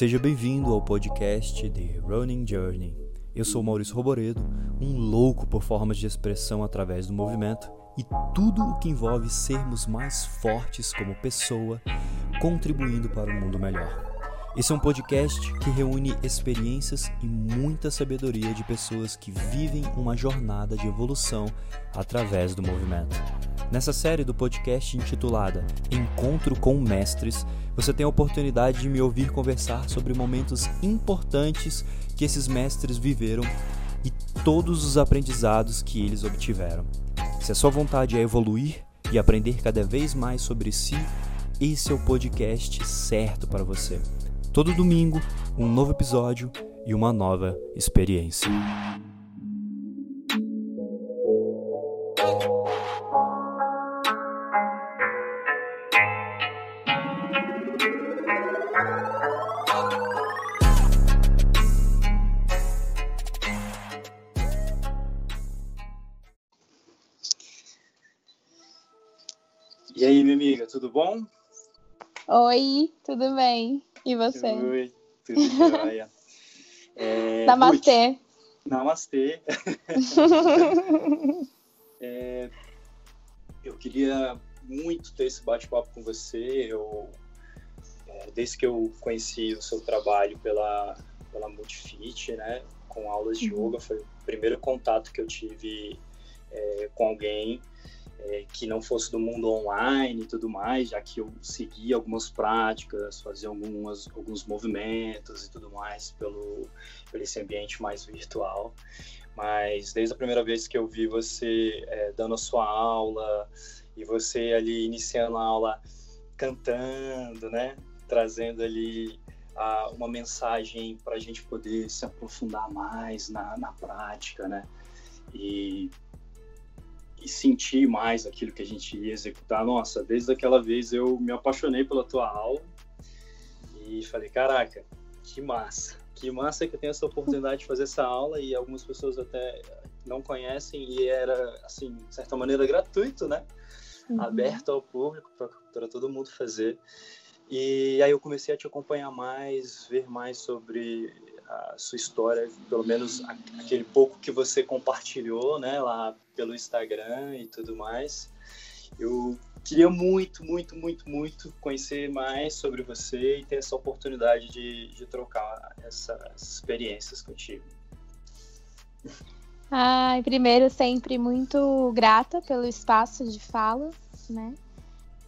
Seja bem-vindo ao podcast The Running Journey. Eu sou Maurício Roboredo, um louco por formas de expressão através do movimento e tudo o que envolve sermos mais fortes como pessoa, contribuindo para um mundo melhor. Esse é um podcast que reúne experiências e muita sabedoria de pessoas que vivem uma jornada de evolução através do movimento. Nessa série do podcast intitulada Encontro com Mestres, você tem a oportunidade de me ouvir conversar sobre momentos importantes que esses mestres viveram e todos os aprendizados que eles obtiveram. Se a sua vontade é evoluir e aprender cada vez mais sobre si, esse é o podcast certo para você. Todo domingo, um novo episódio e uma nova experiência. Tudo bom? Oi, tudo bem? E você? Oi, tudo jóia. É, Namastê. Ruth, namastê. É, eu queria muito ter esse bate-papo com você. Eu, é, desde que eu conheci o seu trabalho pela, pela Multifit, né, com aulas de Uhum. yoga, foi o primeiro contato que eu tive é, com alguém é, que não fosse do mundo online e tudo mais, já que eu seguia algumas práticas, fazia algumas, alguns movimentos e tudo mais pelo, pelo esse ambiente mais virtual. Mas desde a primeira vez que eu vi você é, dando a sua aula e você ali iniciando a aula cantando, né? Trazendo ali uma mensagem para a gente poder se aprofundar mais na, na prática, né? E sentir mais aquilo que a gente ia executar. Nossa, desde aquela vez eu me apaixonei pela tua aula e falei, caraca, que massa, que massa que eu tenho essa oportunidade de fazer essa aula e algumas pessoas até não conhecem e era, assim, de certa maneira gratuito, né? Uhum. Aberto ao público para todo mundo fazer. E aí eu comecei a te acompanhar mais, ver mais sobre a sua história, pelo menos aquele pouco que você compartilhou, né, lá pelo Instagram e tudo mais. Eu queria muito, muito, muito, muito conhecer mais sobre você e ter essa oportunidade de, de trocar essa- essas experiências contigo. Ai, primeiro, sempre muito grata pelo espaço de fala, né?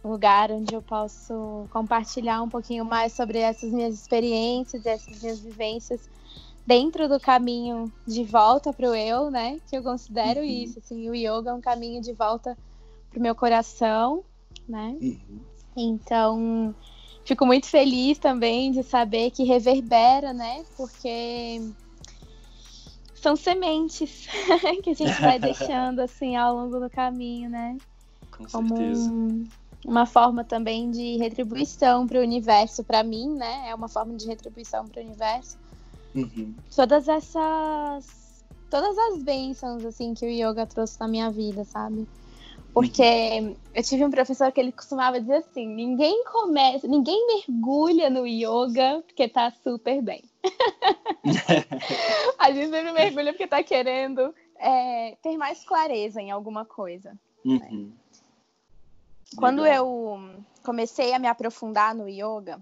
Lugar onde eu posso compartilhar um pouquinho mais sobre essas minhas experiências, essas minhas vivências dentro do caminho de volta para o eu, né? Que eu considero Uhum. isso, assim, o yoga é um caminho de volta para o meu coração, né? Então, fico muito feliz também de saber que reverbera, né? Porque são sementes que a gente vai deixando assim ao longo do caminho, né? Com Como certeza. um- uma forma também de retribuição para o universo, para mim, né? É uma forma de retribuição para o universo. Uhum. Todas essas todas as bênçãos assim que o yoga trouxe na minha vida, sabe? Porque eu tive um professor que ele costumava dizer assim: ninguém começa, ninguém mergulha no yoga porque tá super bem. A gente sempre mergulha porque tá querendo é, ter mais clareza em alguma coisa. Uhum. Quando Legal. eu comecei a me aprofundar no yoga,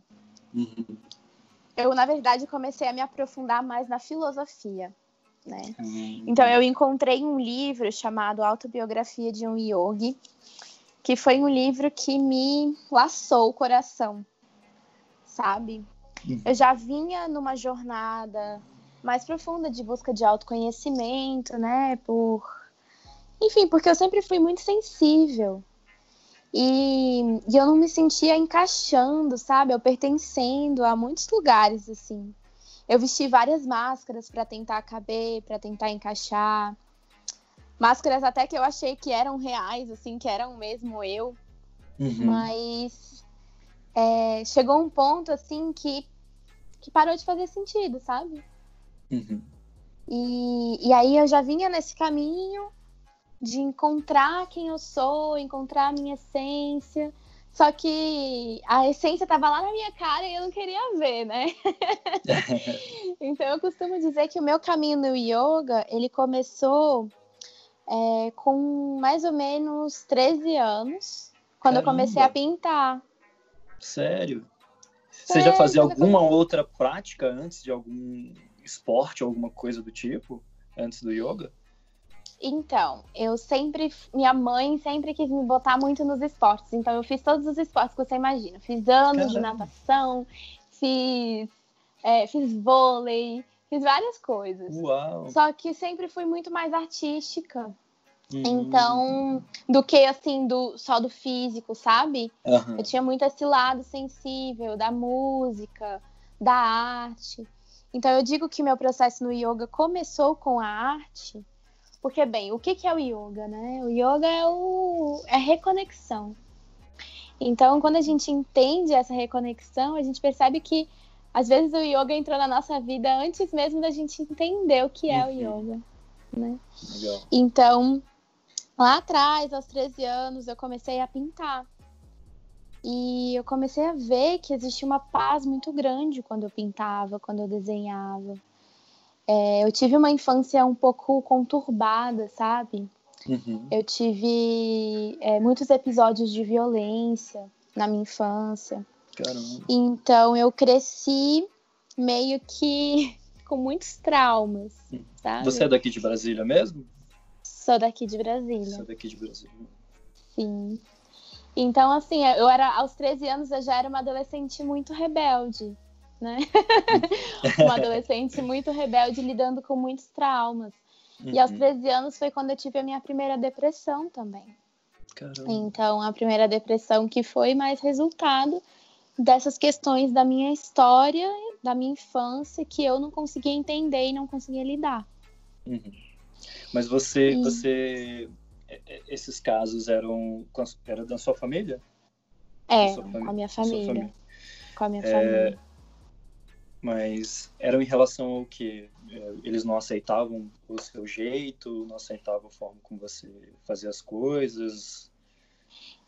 Uhum. Eu na verdade comecei a me aprofundar mais na filosofia, né? Uhum. Então eu encontrei um livro chamado Autobiografia de um Yogi, que foi um livro que me laçou o coração, sabe? Uhum. Eu já vinha numa jornada mais profunda de busca de autoconhecimento, né? Por enfim, porque eu sempre fui muito sensível. E, e eu não me sentia encaixando, sabe? Eu pertencendo a muitos lugares assim. Eu vesti várias máscaras para tentar caber, para tentar encaixar. Máscaras até que eu achei que eram reais, assim, que eram mesmo eu. Uhum. Mas é, chegou um ponto, assim, que, que parou de fazer sentido, sabe? Uhum. E, e aí eu já vinha nesse caminho de encontrar quem eu sou, encontrar a minha essência, Só que a essência estava lá na minha cara e eu não queria ver, né? então eu costumo dizer que o meu caminho no yoga, ele começou é, com mais ou menos 13 anos, quando Caramba. eu comecei a pintar. Sério? Você já fazia alguma outra prática antes de algum esporte, alguma coisa do tipo, antes do yoga? Então, eu sempre. Minha mãe sempre quis me botar muito nos esportes. Então, eu fiz todos os esportes que você imagina. Fiz anos Caramba. de natação, fiz, é, fiz vôlei, fiz várias coisas. Uau. Só que sempre fui muito mais artística. Uhum. Então, do que assim, do, só do físico, sabe? Uhum. Eu tinha muito esse lado sensível da música, da arte. Então, eu digo que meu processo no yoga começou com a arte porque, bem, o que, que é o yoga, né? O yoga é, o, é reconexão. Então, quando a gente entende essa reconexão, a gente percebe que, às vezes, o yoga entrou na nossa vida antes mesmo da gente entender o que é uhum. o yoga, né? Legal. Então, lá atrás, aos 13 anos, eu comecei a pintar. E eu comecei a ver que existia uma paz muito grande quando eu pintava, quando eu desenhava. É, eu tive uma infância um pouco conturbada, sabe? Uhum. Eu tive é, muitos episódios de violência na minha infância. Caramba. Então eu cresci meio que com muitos traumas, hum. sabe? Você é daqui de Brasília mesmo? Sou daqui de Brasília. Sou daqui de Brasília. Sim. Então, assim, eu era aos 13 anos eu já era uma adolescente muito rebelde né? uma adolescente muito rebelde, lidando com muitos traumas. Uhum. E aos 13 uhum. anos foi quando eu tive a minha primeira depressão também. Caramba. Então, a primeira depressão que foi mais resultado dessas questões da minha história, da minha infância, que eu não conseguia entender e não conseguia lidar. Uhum. Mas você, você, é, é, esses casos eram, eram da sua família? É, com a minha família. família. Com a minha é... Mas eram em relação ao que é, eles não aceitavam o seu jeito, não aceitavam a forma como você fazia as coisas.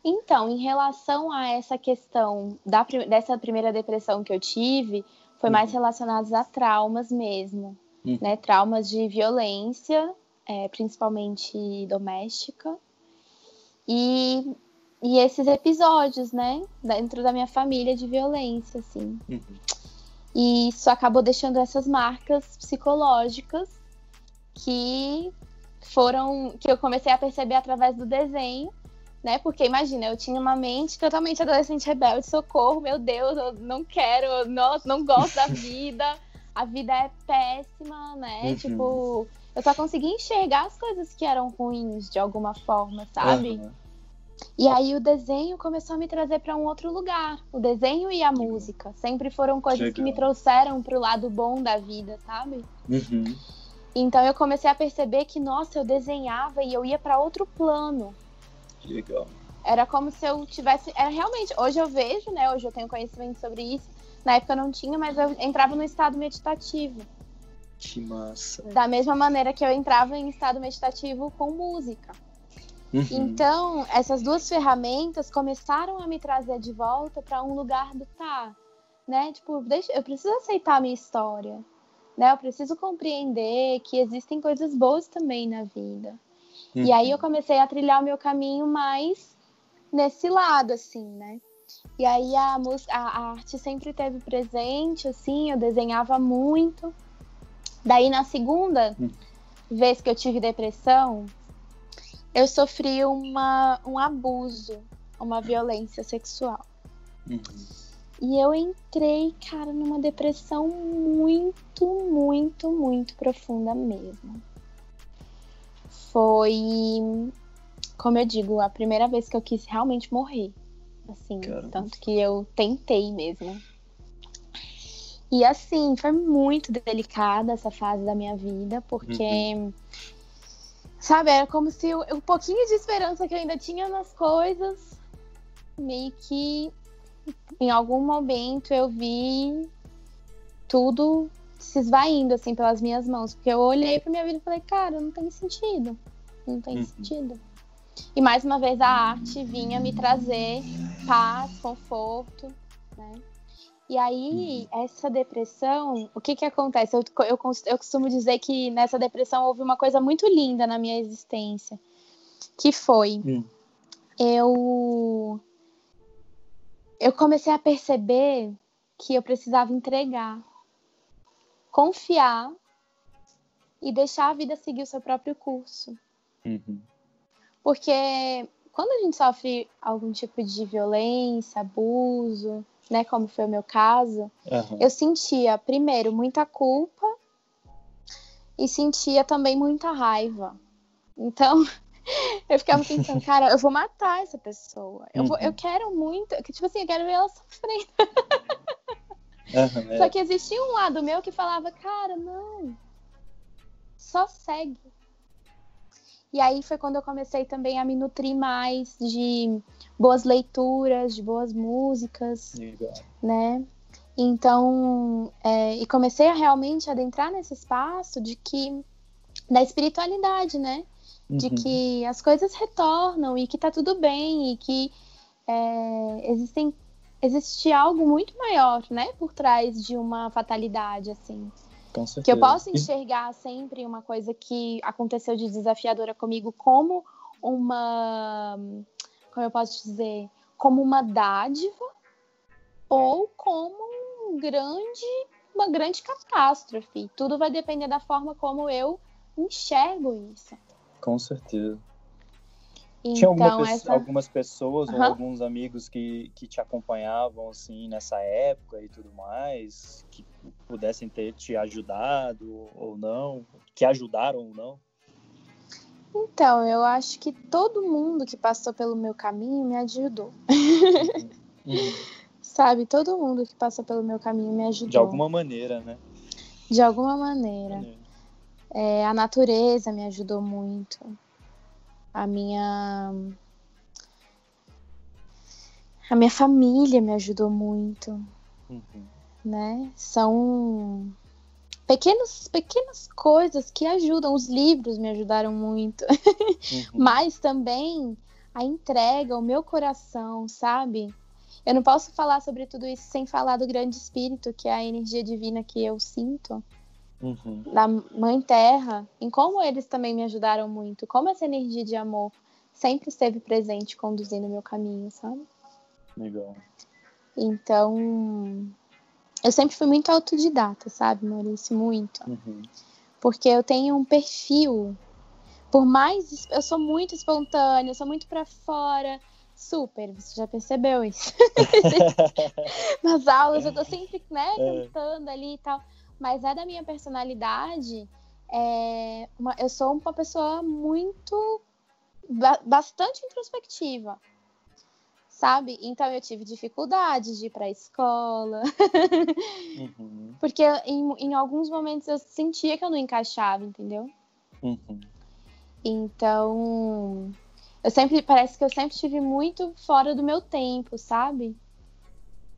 Então, em relação a essa questão da, dessa primeira depressão que eu tive, foi uhum. mais relacionado a traumas mesmo, uhum. né? Traumas de violência, é, principalmente doméstica, e, e esses episódios, né? Dentro da minha família de violência, assim. Uhum. E isso acabou deixando essas marcas psicológicas que foram que eu comecei a perceber através do desenho, né? Porque imagina, eu tinha uma mente totalmente adolescente rebelde, socorro, meu Deus, eu não quero, não, não gosto da vida, a vida é péssima, né? Uhum. Tipo, eu só consegui enxergar as coisas que eram ruins de alguma forma, sabe? Uhum. E aí o desenho começou a me trazer para um outro lugar. O desenho e a música sempre foram coisas Legal. que me trouxeram para o lado bom da vida, sabe? Uhum. Então eu comecei a perceber que, nossa, eu desenhava e eu ia para outro plano. Legal. Era como se eu tivesse. Era realmente. Hoje eu vejo, né? Hoje eu tenho conhecimento sobre isso. Na época eu não tinha, mas eu entrava no estado meditativo. Que massa. Da mesma maneira que eu entrava em estado meditativo com música. Uhum. Então, essas duas ferramentas começaram a me trazer de volta para um lugar do tá, né? Tipo, deixa, eu preciso aceitar a minha história, né? Eu preciso compreender que existem coisas boas também na vida. Uhum. E aí eu comecei a trilhar o meu caminho mais nesse lado, assim, né? E aí a, música, a, a arte sempre teve presente, assim, eu desenhava muito. Daí na segunda uhum. vez que eu tive depressão, eu sofri uma, um abuso, uma violência sexual. Uhum. E eu entrei, cara, numa depressão muito, muito, muito profunda mesmo. Foi, como eu digo, a primeira vez que eu quis realmente morrer. Assim, Caramba. tanto que eu tentei mesmo. E assim, foi muito delicada essa fase da minha vida, porque uhum. Sabe, era como se o, pouquinho de esperança que eu ainda tinha nas coisas, meio que em algum momento eu vi tudo se esvaindo assim pelas minhas mãos, porque eu olhei para minha vida e falei, cara, não tem sentido. Não tem uhum. sentido. E mais uma vez a arte vinha me trazer paz, conforto? E aí, uhum. essa depressão, o que que acontece? Eu, eu, eu costumo dizer que nessa depressão houve uma coisa muito linda na minha existência, que foi, uhum. eu, eu comecei a perceber que eu precisava entregar, confiar e deixar a vida seguir o seu próprio curso. Uhum. Porque quando a gente sofre algum tipo de violência, abuso, né, como foi o meu caso, uhum. eu sentia, primeiro, muita culpa e sentia também muita raiva. Então, eu ficava pensando, cara, eu vou matar essa pessoa. Eu, vou, eu uhum. quero muito, tipo assim, eu quero ver ela sofrendo. Uhum, é. Só que existia um lado meu que falava, cara, não, só segue. E aí foi quando eu comecei também a me nutrir mais de boas leituras, de boas músicas, Legal. né? Então, é, e comecei a realmente adentrar nesse espaço de que da espiritualidade, né? De uhum. que as coisas retornam e que tá tudo bem e que é, existem existe algo muito maior, né, por trás de uma fatalidade assim. Que eu posso enxergar sempre uma coisa que aconteceu de desafiadora comigo como uma. Como eu posso dizer? Como uma dádiva ou como um grande, uma grande catástrofe. Tudo vai depender da forma como eu enxergo isso. Com certeza. Então, Tinha alguma essa... algumas pessoas uhum. ou alguns amigos que, que te acompanhavam assim nessa época e tudo mais, que pudessem ter te ajudado ou não, que ajudaram ou não? Então, eu acho que todo mundo que passou pelo meu caminho me ajudou. Uhum. Sabe, todo mundo que passou pelo meu caminho me ajudou. De alguma maneira, né? De alguma maneira. É, a natureza me ajudou muito a minha a minha família me ajudou muito, uhum. né? São pequenos, pequenas coisas que ajudam. Os livros me ajudaram muito, uhum. mas também a entrega, o meu coração, sabe? Eu não posso falar sobre tudo isso sem falar do grande espírito, que é a energia divina que eu sinto uhum. da Mãe Terra, em como eles também me ajudaram muito, como essa energia de amor sempre esteve presente conduzindo o meu caminho, sabe? Legal. Então, eu sempre fui muito autodidata, sabe, Maurício? Muito. Uhum. Porque eu tenho um perfil, por mais. Eu sou muito espontânea, eu sou muito para fora. Super, você já percebeu isso. Nas aulas eu tô sempre, né, é. cantando ali e tal mas é da minha personalidade. É uma, eu sou uma pessoa muito. Ba bastante introspectiva, sabe? Então eu tive dificuldade de ir para a escola, uhum. porque em, em, alguns momentos eu sentia que eu não encaixava, entendeu? Uhum. Então eu sempre parece que eu sempre estive muito fora do meu tempo, sabe?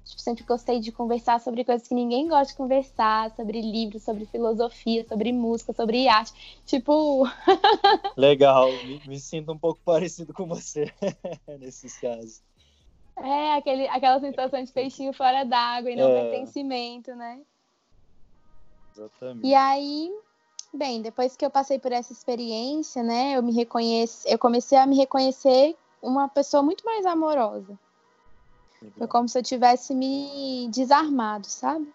Tipo, sempre gostei de conversar sobre coisas que ninguém gosta de conversar, sobre livros, sobre filosofia, sobre música, sobre arte. Tipo. Legal, me, me, sinto um pouco parecido com você nesses casos. É, aquele, aquela sensação de peixinho fora d'água e não é... pertencimento, né? Exatamente. E aí, bem, depois que eu passei por essa experiência, né, eu me reconheci, eu comecei a me reconhecer uma pessoa muito mais amorosa. Foi como se eu tivesse me desarmado, sabe?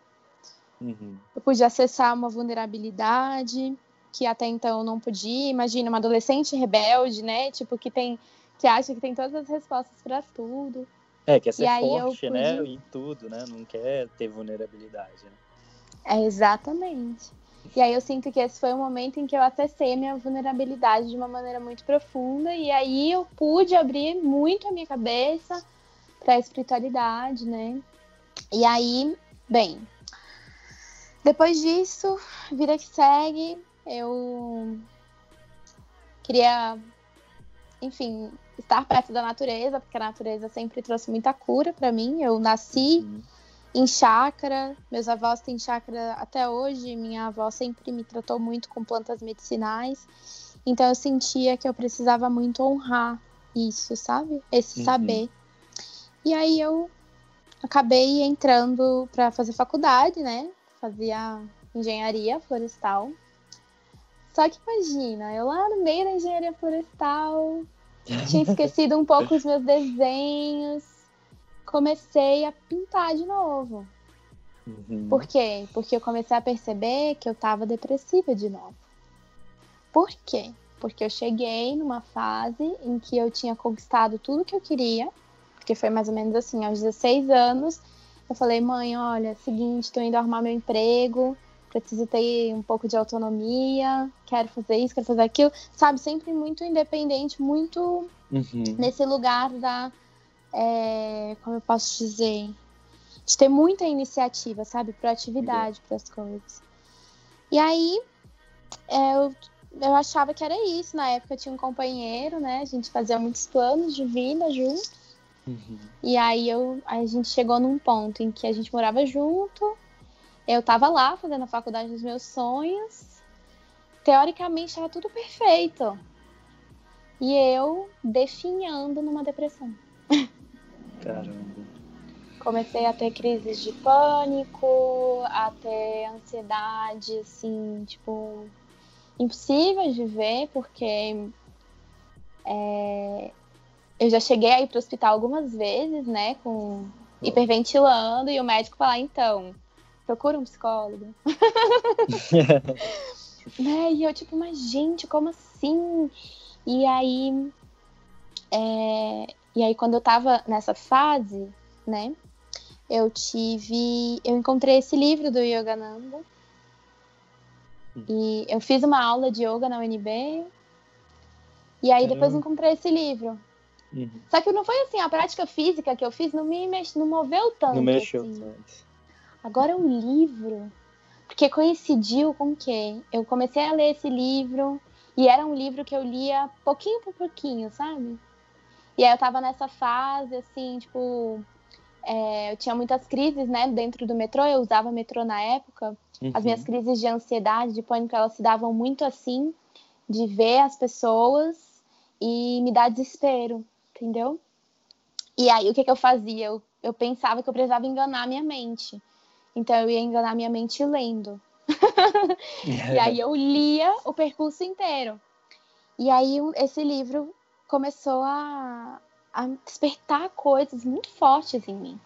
Uhum. Eu pude acessar uma vulnerabilidade que até então eu não podia. Imagina uma adolescente rebelde, né? Tipo, que tem que acha que tem todas as respostas para tudo. É, quer ser e forte, pude... né? Em tudo, né? Não quer ter vulnerabilidade. Né? É, exatamente. E aí eu sinto que esse foi o momento em que eu acessei a minha vulnerabilidade de uma maneira muito profunda. E aí eu pude abrir muito a minha cabeça para a espiritualidade, né? E aí, bem, depois disso, vida que segue, eu queria, enfim, estar perto da natureza, porque a natureza sempre trouxe muita cura para mim. Eu nasci uhum. em chácara, meus avós têm chácara até hoje, minha avó sempre me tratou muito com plantas medicinais. Então eu sentia que eu precisava muito honrar isso, sabe? Esse uhum. saber. E aí eu acabei entrando para fazer faculdade, né? Fazia engenharia florestal. Só que imagina, eu lá no meio da engenharia florestal, tinha esquecido um pouco os meus desenhos, comecei a pintar de novo. Uhum. Por quê? Porque eu comecei a perceber que eu estava depressiva de novo. Por quê? Porque eu cheguei numa fase em que eu tinha conquistado tudo que eu queria, porque foi mais ou menos assim, aos 16 anos, eu falei, mãe, olha, seguinte, estou indo arrumar meu emprego, preciso ter um pouco de autonomia, quero fazer isso, quero fazer aquilo, sabe? Sempre muito independente, muito uhum. nesse lugar da, é, como eu posso dizer, de ter muita iniciativa, sabe? Proatividade para as coisas. E aí, é, eu, eu achava que era isso. Na época eu tinha um companheiro, né? A gente fazia muitos planos de vida juntos. Uhum. E aí eu, a gente chegou num ponto em que a gente morava junto. Eu tava lá fazendo a faculdade dos meus sonhos. Teoricamente estava tudo perfeito. E eu definhando numa depressão. Caramba. Comecei a ter crises de pânico, a ter ansiedade, assim, tipo, impossível de ver, porque é, eu já cheguei a ir para o hospital algumas vezes, né, com hiperventilando, e o médico falar, então, procura um psicólogo. né? E eu, tipo, mas gente, como assim? E aí, é, e aí quando eu tava nessa fase, né, eu tive. Eu encontrei esse livro do Yogananda. E eu fiz uma aula de yoga na UNB. E aí depois encontrei esse livro. Uhum. Só que não foi assim, a prática física que eu fiz não me mex... não moveu tanto. Não mexeu assim. tanto. Agora o livro. Porque coincidiu com o quê? Eu comecei a ler esse livro e era um livro que eu lia pouquinho por pouquinho, sabe? E aí eu tava nessa fase, assim, tipo, é, eu tinha muitas crises, né, dentro do metrô, eu usava metrô na época. Uhum. As minhas crises de ansiedade, de pânico, elas se davam muito assim, de ver as pessoas e me dar desespero, entendeu? E aí, o que, que eu fazia? Eu, eu pensava que eu precisava enganar minha mente. Então, eu ia enganar minha mente lendo. e aí, eu lia o percurso inteiro. E aí, esse livro começou a, a despertar coisas muito fortes em mim.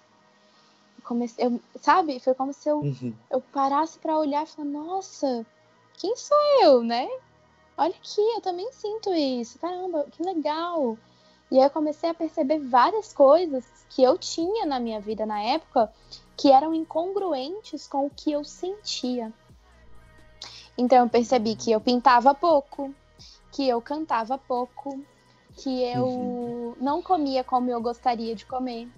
Comecei, eu, sabe? Foi como se eu, uhum. eu parasse para olhar e falar: Nossa, quem sou eu, né? Olha aqui, eu também sinto isso. Caramba, que legal. E aí eu comecei a perceber várias coisas que eu tinha na minha vida na época que eram incongruentes com o que eu sentia. Então eu percebi que eu pintava pouco, que eu cantava pouco, que eu uhum. não comia como eu gostaria de comer.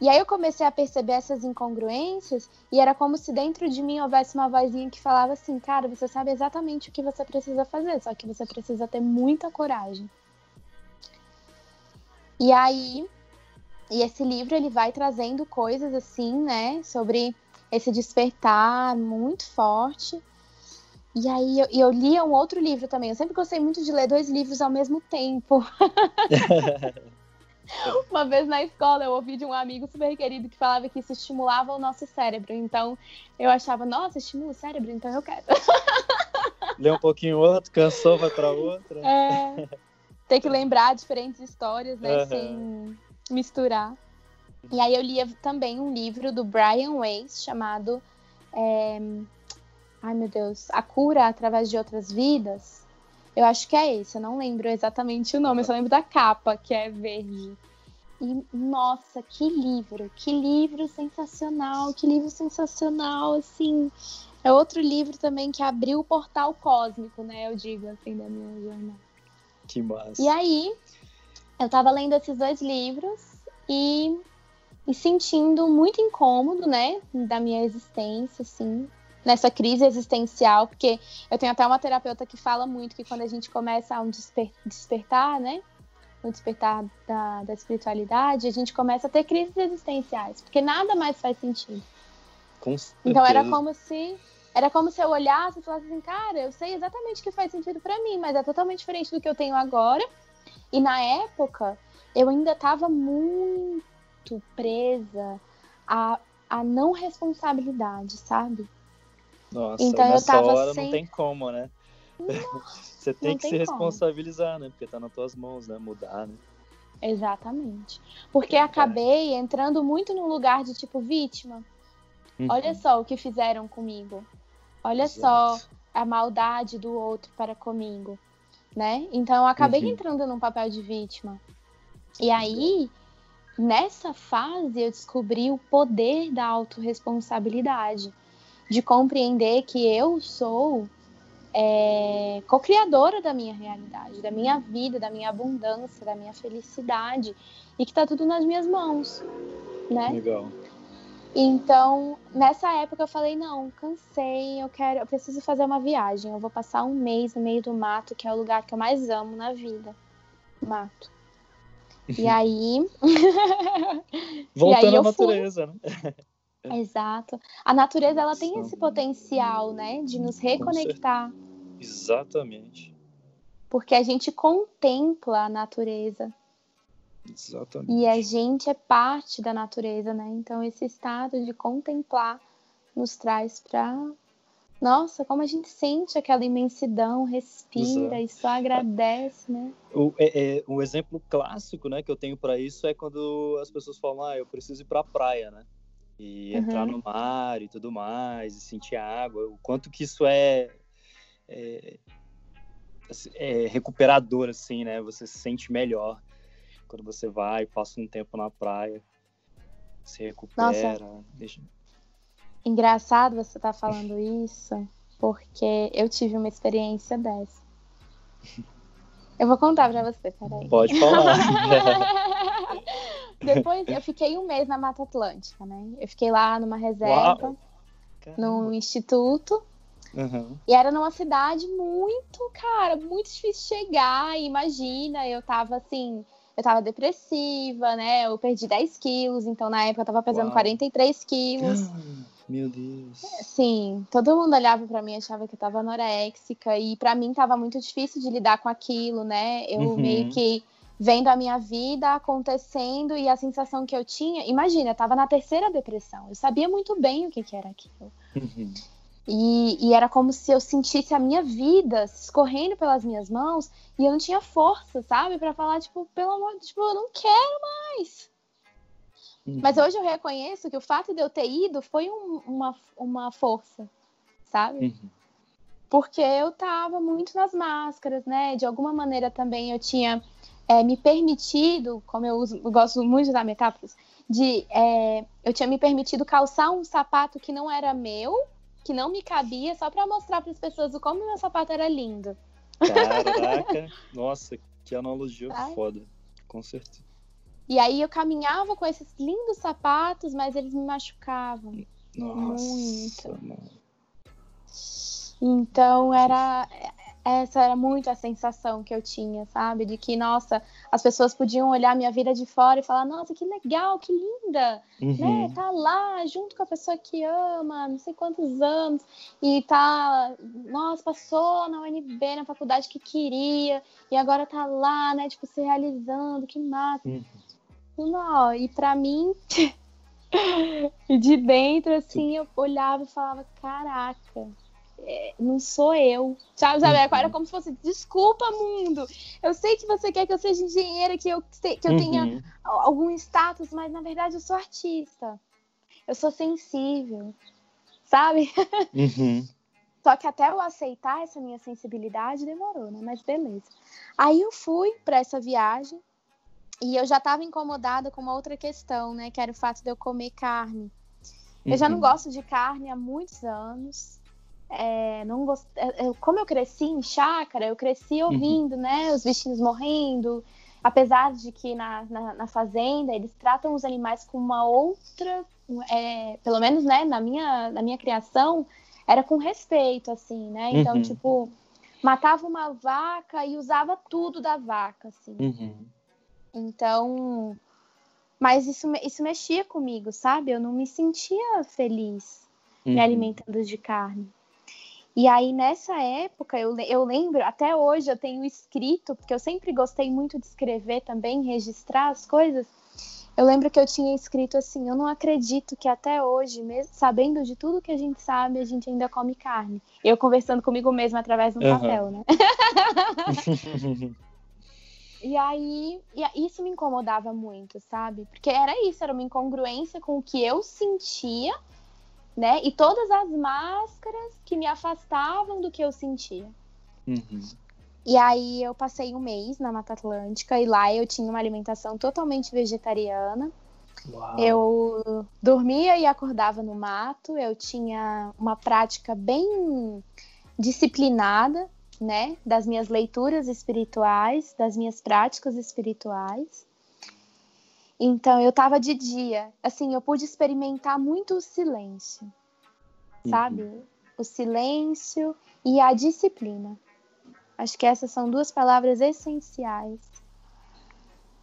E aí eu comecei a perceber essas incongruências e era como se dentro de mim houvesse uma vozinha que falava assim, cara, você sabe exatamente o que você precisa fazer, só que você precisa ter muita coragem. E aí, e esse livro ele vai trazendo coisas assim, né, sobre esse despertar muito forte e aí eu, eu lia um outro livro também. Eu sempre gostei muito de ler dois livros ao mesmo tempo. Uma vez na escola eu ouvi de um amigo super querido que falava que isso estimulava o nosso cérebro. Então eu achava, nossa, estimula o cérebro, então eu quero. Lê um pouquinho outro, cansou, vai para outra. É, ter que lembrar diferentes histórias, né, uhum. sem misturar. E aí eu lia também um livro do Brian Weiss chamado é, Ai, meu Deus. A cura através de outras vidas. Eu acho que é esse. Eu não lembro exatamente o nome. Eu só lembro da capa, que é verde. E, nossa, que livro. Que livro sensacional. Que livro sensacional, assim. É outro livro também que abriu o portal cósmico, né? Eu digo, assim, da minha jornada. Que massa. E aí, eu tava lendo esses dois livros e, e sentindo muito incômodo, né? Da minha existência, assim nessa crise existencial, porque eu tenho até uma terapeuta que fala muito que quando a gente começa a um desper despertar, né? Um despertar da, da espiritualidade, a gente começa a ter crises existenciais, porque nada mais faz sentido. então era como se era como se eu olhasse e falasse assim, cara, eu sei exatamente o que faz sentido para mim, mas é totalmente diferente do que eu tenho agora. E na época, eu ainda estava muito presa à, à não responsabilidade, sabe? Nossa, então eu tava hora sem... não tem como, né? Você tem que tem se responsabilizar, como. né? Porque tá nas tuas mãos, né? Mudar, né? Exatamente. Porque acabei entrando muito no lugar de tipo vítima. Uhum. Olha só o que fizeram comigo. Olha Exato. só a maldade do outro para comigo, né? Então eu acabei uhum. entrando num papel de vítima. E aí, nessa fase, eu descobri o poder da autorresponsabilidade, de compreender que eu sou é, co-criadora da minha realidade, da minha vida, da minha abundância, da minha felicidade e que está tudo nas minhas mãos, né? Legal. Então, nessa época eu falei, não, cansei, eu quero, eu preciso fazer uma viagem. Eu vou passar um mês no meio do mato, que é o lugar que eu mais amo na vida. Mato. E aí. Voltando e aí à natureza, fui... né? Exato. A natureza ela tem esse potencial, né, de nos reconectar. Exatamente. Porque a gente contempla a natureza. Exatamente. E a gente é parte da natureza, né? Então esse estado de contemplar nos traz para nossa, como a gente sente aquela imensidão, respira Exato. e só agradece, né? O, é, é, o exemplo clássico, né, que eu tenho para isso é quando as pessoas falam, ah, eu preciso ir para a praia, né? e entrar uhum. no mar e tudo mais, e sentir água, o quanto que isso é, é, assim, é, recuperador, assim, né? Você se sente melhor quando você vai, passa um tempo na praia, se recupera. Nossa. Deixa... Engraçado você estar tá falando isso, porque eu tive uma experiência dessa. Eu vou contar pra você, peraí. Pode falar. Depois eu fiquei um mês na Mata Atlântica, né? Eu fiquei lá numa reserva, num instituto. Uhum. E era numa cidade muito, cara, muito difícil de chegar. imagina, eu tava assim, eu tava depressiva, né? Eu perdi 10 quilos, então na época eu tava pesando Uau. 43 quilos. Meu Deus. Sim, todo mundo olhava para mim achava que eu tava anoréxica e para mim tava muito difícil de lidar com aquilo, né? Eu uhum. meio que vendo a minha vida acontecendo e a sensação que eu tinha. Imagina, eu tava na terceira depressão. Eu sabia muito bem o que, que era aquilo. Uhum. E, e, era como se eu sentisse a minha vida escorrendo pelas minhas mãos e eu não tinha força, sabe? para falar, tipo, pelo amor de tipo, eu não quero mais. Uhum. Mas hoje eu reconheço que o fato de eu ter ido foi um, uma, uma força, sabe? Uhum. Porque eu tava muito nas máscaras, né? De alguma maneira também eu tinha é, me permitido, como eu, uso, eu gosto muito de usar metáforas, de é, eu tinha me permitido calçar um sapato que não era meu, que não me cabia, só para mostrar para as pessoas o como meu sapato era lindo. Caraca, nossa, que analogia foda, com certeza. E aí eu caminhava com esses lindos sapatos, mas eles me machucavam. Nossa, muito. Mano. Então era essa era muito a sensação que eu tinha, sabe? De que, nossa, as pessoas podiam olhar minha vida de fora e falar, nossa, que legal, que linda, uhum. né? Tá lá junto com a pessoa que ama, não sei quantos anos, e tá, nossa, passou na UNB, na faculdade que queria, e agora tá lá, né, tipo, se realizando, que massa. Uhum. Não, e para mim, de dentro, assim, eu olhava e falava, caraca, é, não sou eu. Sabe, sabe? Uhum. Era como se fosse, desculpa, mundo. Eu sei que você quer que eu seja engenheira, que eu, que eu uhum. tenha algum status, mas na verdade eu sou artista. Eu sou sensível. Sabe? Uhum. Só que até eu aceitar essa minha sensibilidade demorou, né? Mas beleza. Aí eu fui para essa viagem e eu já estava incomodada com uma outra questão, né? Que era o fato de eu comer carne. Eu já não uhum. gosto de carne há muitos anos é, não gost... É, é, como eu cresci em chácara, eu cresci uhum. ouvindo, uhum. né, os bichinhos morrendo, apesar de que na, na, na, fazenda eles tratam os animais com uma outra, é, pelo menos, né, na minha, na minha criação, era com respeito, assim, né, então, uhum. tipo, matava uma vaca e usava tudo da vaca, assim. Uhum. Então, mas isso, isso mexia comigo, sabe? Eu não me sentia feliz me uhum. alimentando de carne. E aí, nessa época, eu, eu lembro, até hoje eu tenho escrito, porque eu sempre gostei muito de escrever também, registrar as coisas. eu lembro que eu tinha escrito assim: eu não acredito que até hoje, mesmo sabendo de tudo que a gente sabe, a gente ainda come carne. Eu conversando comigo mesma através de um uhum. papel, né? e aí, e isso me incomodava muito, sabe? Porque era isso, era uma incongruência com o que eu sentia, né? E todas as máscaras que me afastavam do que eu sentia. Uhum. E aí eu passei um mês na Mata Atlântica e lá eu tinha uma alimentação totalmente vegetariana. Uau. Eu dormia e acordava no mato, eu tinha uma prática bem disciplinada, né, das minhas leituras espirituais, das minhas práticas espirituais. Então eu estava de dia, assim, eu pude experimentar muito o silêncio, uhum. sabe? O silêncio e a disciplina. Acho que essas são duas palavras essenciais.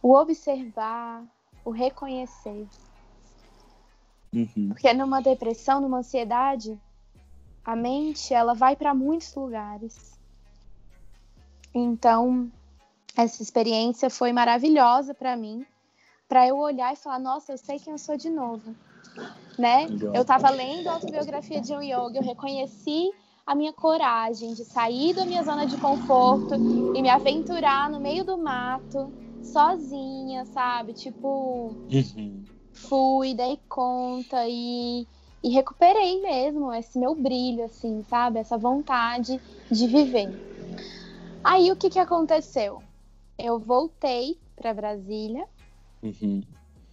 O observar, o reconhecer. Uhum. Porque numa depressão, numa ansiedade, a mente ela vai para muitos lugares. Então, essa experiência foi maravilhosa para mim, para eu olhar e falar: nossa, eu sei quem eu sou de novo. Né? Eu estava lendo a autobiografia de um yoga, eu reconheci a minha coragem de sair da minha zona de conforto e me aventurar no meio do mato, sozinha, sabe? Tipo, uhum. fui, dei conta e, e recuperei mesmo esse meu brilho, assim, sabe? Essa vontade de viver. Aí o que, que aconteceu? Eu voltei para Brasília uhum.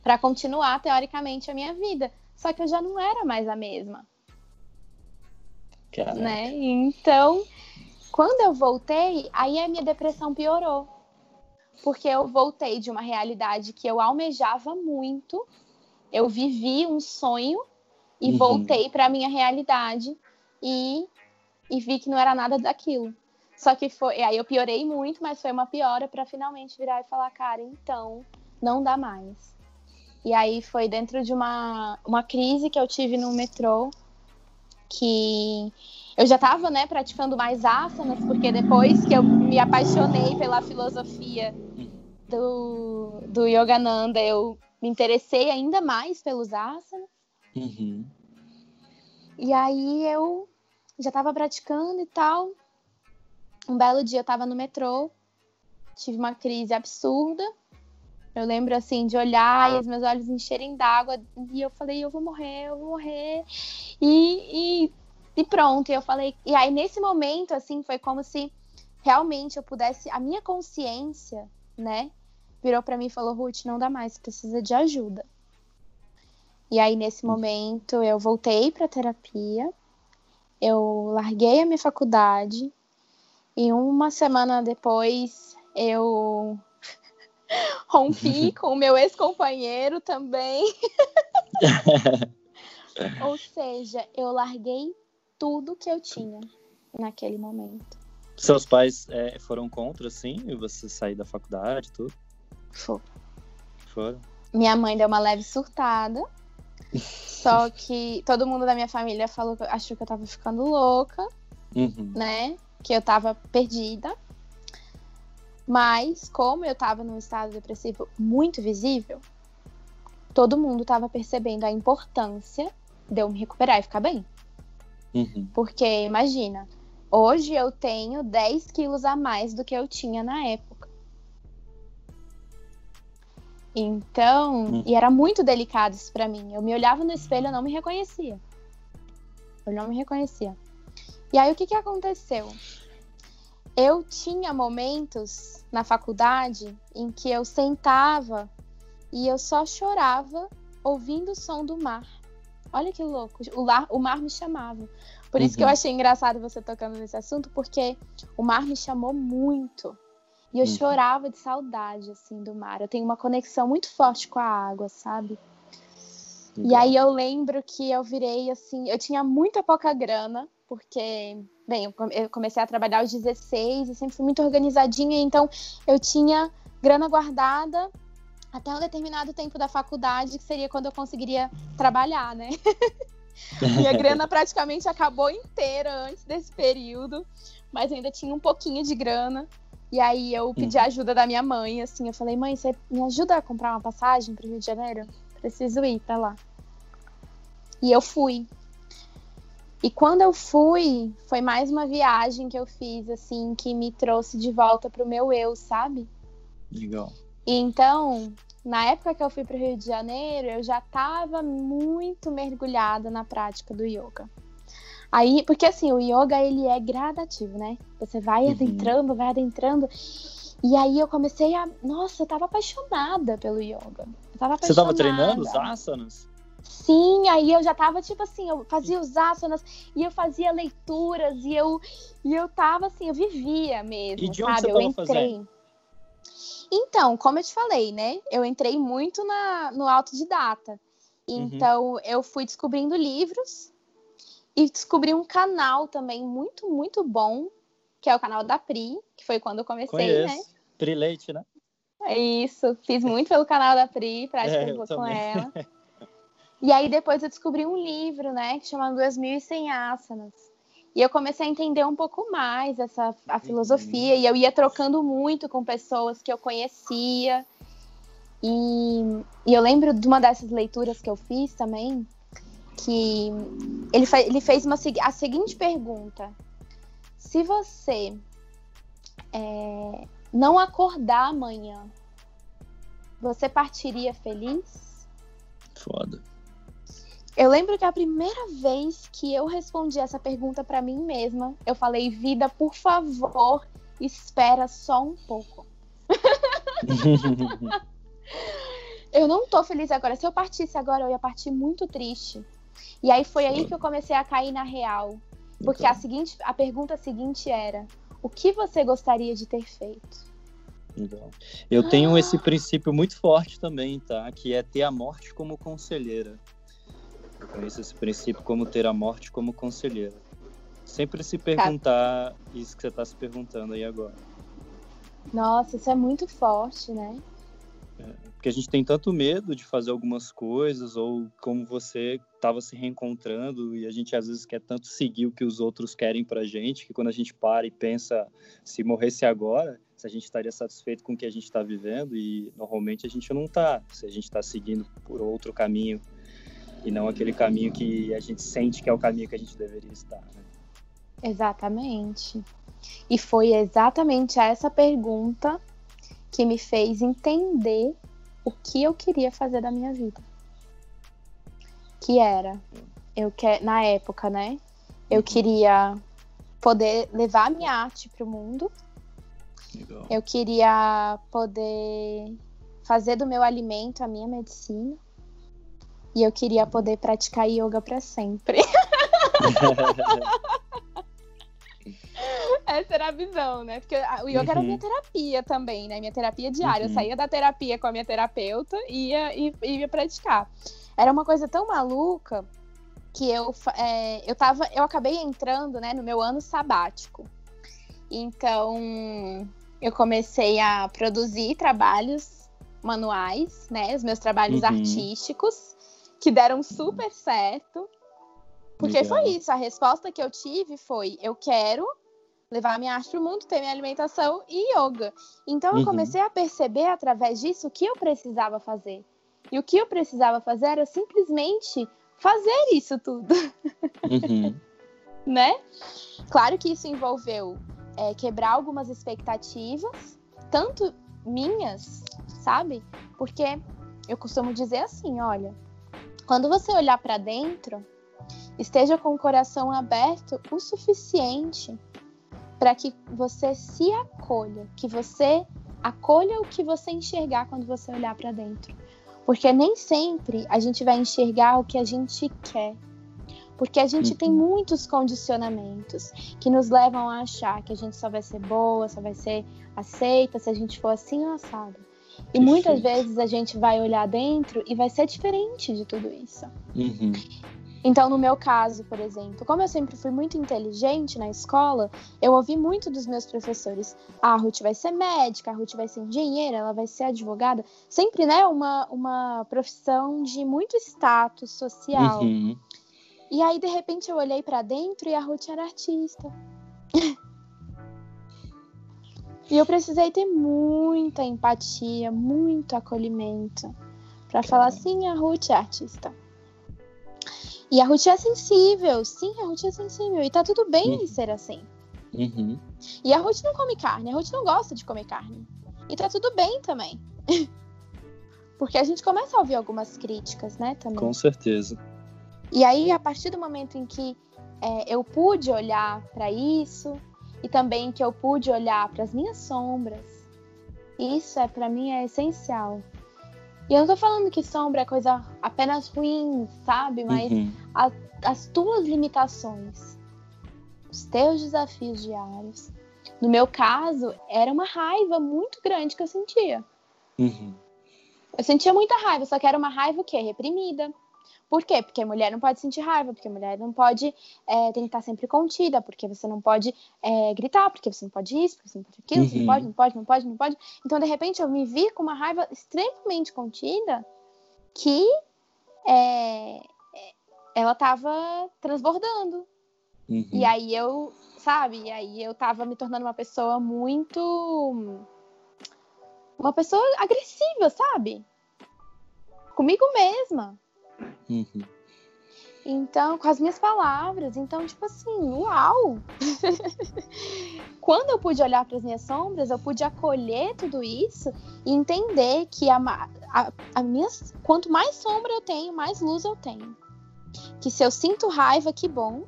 para continuar, teoricamente, a minha vida. Só que eu já não era mais a mesma. Caraca. né? Então, quando eu voltei, aí a minha depressão piorou. Porque eu voltei de uma realidade que eu almejava muito, eu vivi um sonho e uhum. voltei para a minha realidade e, e vi que não era nada daquilo. Só que foi, aí eu piorei muito, mas foi uma piora para finalmente virar e falar, cara, então não dá mais. E aí foi dentro de uma, uma crise que eu tive no metrô, que eu já estava né, praticando mais asanas, porque depois que eu me apaixonei pela filosofia do, do Yogananda, eu me interessei ainda mais pelos asanas. Uhum. E aí eu já estava praticando e tal. Um belo dia eu estava no metrô, tive uma crise absurda. Eu lembro assim de olhar e os meus olhos encherem d'água e eu falei, eu vou morrer, eu vou morrer. E, e, e pronto, e eu falei, e aí nesse momento assim foi como se realmente eu pudesse, a minha consciência, né, virou para mim e falou, Ruth, não dá mais, precisa de ajuda. E aí nesse momento eu voltei para terapia, eu larguei a minha faculdade e uma semana depois eu rompi com o meu ex-companheiro também. Ou seja, eu larguei tudo que eu tinha naquele momento. Seus pais é, foram contra, sim? E você sair da faculdade tudo? Foram. Foram? Minha mãe deu uma leve surtada. só que todo mundo da minha família falou achou que eu tava ficando louca, uhum. né? Que eu tava perdida. Mas, como eu estava num estado depressivo muito visível, todo mundo estava percebendo a importância de eu me recuperar e ficar bem. Uhum. Porque, imagina, hoje eu tenho 10 quilos a mais do que eu tinha na época. Então, uhum. e era muito delicado isso pra mim. Eu me olhava no espelho e não me reconhecia. Eu não me reconhecia. E aí, o que que aconteceu? Eu tinha momentos na faculdade em que eu sentava e eu só chorava ouvindo o som do mar. Olha que louco, o, lar, o mar me chamava. Por isso uhum. que eu uhum. achei engraçado você tocando nesse assunto, porque o mar me chamou muito. E eu uhum. chorava de saudade, assim, do mar. Eu tenho uma conexão muito forte com a água, sabe? Uhum. E aí eu lembro que eu virei, assim, eu tinha muita pouca grana, porque, bem, eu comecei a trabalhar aos 16 e sempre fui muito organizadinha, então eu tinha grana guardada até um determinado tempo da faculdade, que seria quando eu conseguiria trabalhar, né? Minha grana praticamente acabou inteira antes desse período, mas ainda tinha um pouquinho de grana. E aí eu pedi hum. ajuda da minha mãe, assim, eu falei, mãe, você me ajuda a comprar uma passagem para o Rio de Janeiro? Preciso ir para lá. E eu fui. E quando eu fui, foi mais uma viagem que eu fiz, assim, que me trouxe de volta pro meu eu, sabe? Legal. E então, na época que eu fui pro Rio de Janeiro, eu já estava muito mergulhada na prática do yoga. Aí, porque assim, o yoga ele é gradativo, né? Você vai uhum. adentrando, vai adentrando. E aí eu comecei a. Nossa, eu tava apaixonada pelo yoga. Eu tava apaixonada. Você tava treinando os asanas? Sim, aí eu já tava tipo assim, eu fazia os asanas e eu fazia leituras e eu e eu tava assim, eu vivia mesmo, e de onde sabe? Você eu entrei. Fazendo? Então, como eu te falei, né? Eu entrei muito na, no autodidata. Uhum. Então, uhum. eu fui descobrindo livros e descobri um canal também muito, muito bom, que é o canal da Pri, que foi quando eu comecei, né? Conheço. né? Pri Leite, né? É isso, fiz muito pelo canal da Pri, prática é, com ela. E aí depois eu descobri um livro, né, que chama 2100 Asanas. E eu comecei a entender um pouco mais essa a filosofia uhum. e eu ia trocando muito com pessoas que eu conhecia. E, e eu lembro de uma dessas leituras que eu fiz também, que ele, ele fez uma, a seguinte pergunta: se você é, não acordar amanhã, você partiria feliz? Foda. Eu lembro que a primeira vez que eu respondi essa pergunta para mim mesma, eu falei: vida, por favor, espera só um pouco. eu não tô feliz agora. Se eu partisse agora, eu ia partir muito triste. E aí foi aí que eu comecei a cair na real. Porque então. a seguinte, a pergunta seguinte era: o que você gostaria de ter feito? Então, eu tenho esse princípio muito forte também, tá? Que é ter a morte como conselheira. Conheço esse princípio como ter a morte como conselheira. Sempre se perguntar tá. isso que você está se perguntando aí agora. Nossa, isso é muito forte, né? É, porque a gente tem tanto medo de fazer algumas coisas, ou como você estava se reencontrando, e a gente às vezes quer tanto seguir o que os outros querem pra gente, que quando a gente para e pensa se morresse agora, se a gente estaria satisfeito com o que a gente está vivendo, e normalmente a gente não está, se a gente está seguindo por outro caminho e não aquele caminho que a gente sente que é o caminho que a gente deveria estar. Né? Exatamente. E foi exatamente essa pergunta que me fez entender o que eu queria fazer da minha vida. Que era, eu que na época, né? Eu uhum. queria poder levar a minha arte para o mundo. Legal. Eu queria poder fazer do meu alimento a minha medicina. E eu queria poder praticar yoga para sempre. Essa era a visão, né? Porque o yoga uhum. era minha terapia também, né? Minha terapia diária. Uhum. Eu saía da terapia com a minha terapeuta e ia, ia, ia praticar. Era uma coisa tão maluca que eu, é, eu tava. Eu acabei entrando né, no meu ano sabático. Então eu comecei a produzir trabalhos manuais, né? Os meus trabalhos uhum. artísticos que deram super certo. Porque Legal. foi isso, a resposta que eu tive foi: eu quero levar minha arte para o mundo, ter minha alimentação e yoga. Então eu uhum. comecei a perceber através disso o que eu precisava fazer. E o que eu precisava fazer era simplesmente fazer isso tudo. Uhum. né? Claro que isso envolveu é, quebrar algumas expectativas, tanto minhas, sabe? Porque eu costumo dizer assim, olha, quando você olhar para dentro, esteja com o coração aberto o suficiente para que você se acolha, que você acolha o que você enxergar quando você olhar para dentro. Porque nem sempre a gente vai enxergar o que a gente quer. Porque a gente tem uhum. muitos condicionamentos que nos levam a achar que a gente só vai ser boa, só vai ser aceita se a gente for assim ou assado. E muitas vezes a gente vai olhar dentro e vai ser diferente de tudo isso. Uhum. Então, no meu caso, por exemplo, como eu sempre fui muito inteligente na escola, eu ouvi muito dos meus professores: ah, a Ruth vai ser médica, a Ruth vai ser engenheira, ela vai ser advogada. Sempre, né, uma, uma profissão de muito status social. Uhum. E aí, de repente, eu olhei para dentro e a Ruth era artista. E eu precisei ter muita empatia, muito acolhimento para falar assim, a Ruth é artista. E a Ruth é sensível, sim, a Ruth é sensível. E tá tudo bem uhum. ser assim. Uhum. E a Ruth não come carne, a Ruth não gosta de comer carne. E tá tudo bem também. Porque a gente começa a ouvir algumas críticas, né, também. Com certeza. E aí, a partir do momento em que é, eu pude olhar para isso, e também que eu pude olhar para as minhas sombras, isso é para mim é essencial. E eu não tô falando que sombra é coisa apenas ruim, sabe? Mas uhum. a, as tuas limitações, os teus desafios diários. No meu caso, era uma raiva muito grande que eu sentia. Uhum. Eu sentia muita raiva, só que era uma raiva o quê? Reprimida. Por quê? Porque a mulher não pode sentir raiva, porque a mulher não pode é, tem que estar sempre contida, porque você não pode é, gritar, porque você não pode isso, porque você não pode aquilo, uhum. você não pode, não pode, não pode, não pode. Então, de repente, eu me vi com uma raiva extremamente contida que é, ela estava transbordando. Uhum. E aí eu, sabe, e aí eu estava me tornando uma pessoa muito. Uma pessoa agressiva, sabe? Comigo mesma. Uhum. Então, com as minhas palavras. Então, tipo assim, uau! Quando eu pude olhar para as minhas sombras, eu pude acolher tudo isso e entender que a, a, a minhas, quanto mais sombra eu tenho, mais luz eu tenho. Que se eu sinto raiva, que bom,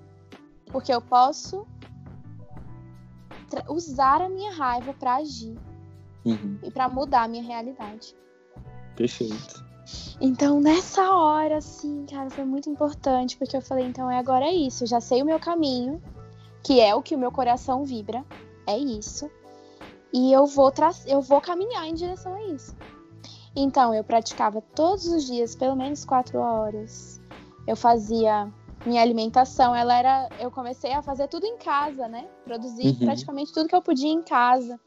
porque eu posso usar a minha raiva para agir uhum. e para mudar a minha realidade. Perfeito. Então, nessa hora, assim, cara, foi muito importante, porque eu falei, então é agora é isso, eu já sei o meu caminho, que é o que o meu coração vibra, é isso. E eu vou eu vou caminhar em direção a isso. Então, eu praticava todos os dias, pelo menos quatro horas. Eu fazia minha alimentação, ela era. Eu comecei a fazer tudo em casa, né? Produzir uhum. praticamente tudo que eu podia em casa.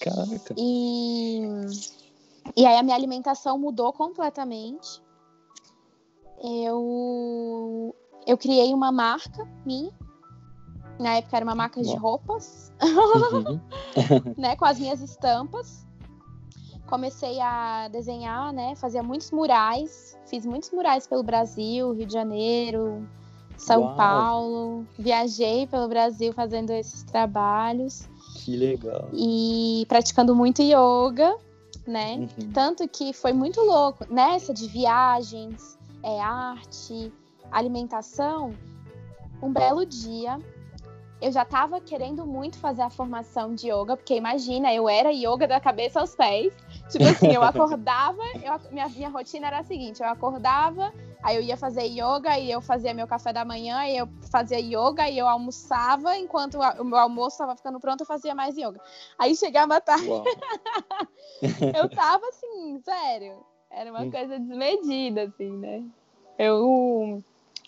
Caraca. E e aí a minha alimentação mudou completamente. Eu eu criei uma marca minha. Na época era uma marca de roupas, uhum. né, com as minhas estampas. Comecei a desenhar, né, fazia muitos murais, fiz muitos murais pelo Brasil, Rio de Janeiro, São Uau. Paulo. Viajei pelo Brasil fazendo esses trabalhos. Que legal. E praticando muito yoga né? Uhum. Tanto que foi muito louco. Nessa de viagens, é, arte, alimentação, um belo dia eu já estava querendo muito fazer a formação de yoga, porque imagina, eu era yoga da cabeça aos pés. Tipo assim, eu acordava, eu, minha, minha rotina era a seguinte: eu acordava, aí eu ia fazer yoga, e eu fazia meu café da manhã, e eu fazia yoga, e eu almoçava, enquanto o meu almoço estava ficando pronto, eu fazia mais yoga. Aí chegava a tarde. eu tava assim, sério. Era uma hum. coisa desmedida, assim, né? Eu.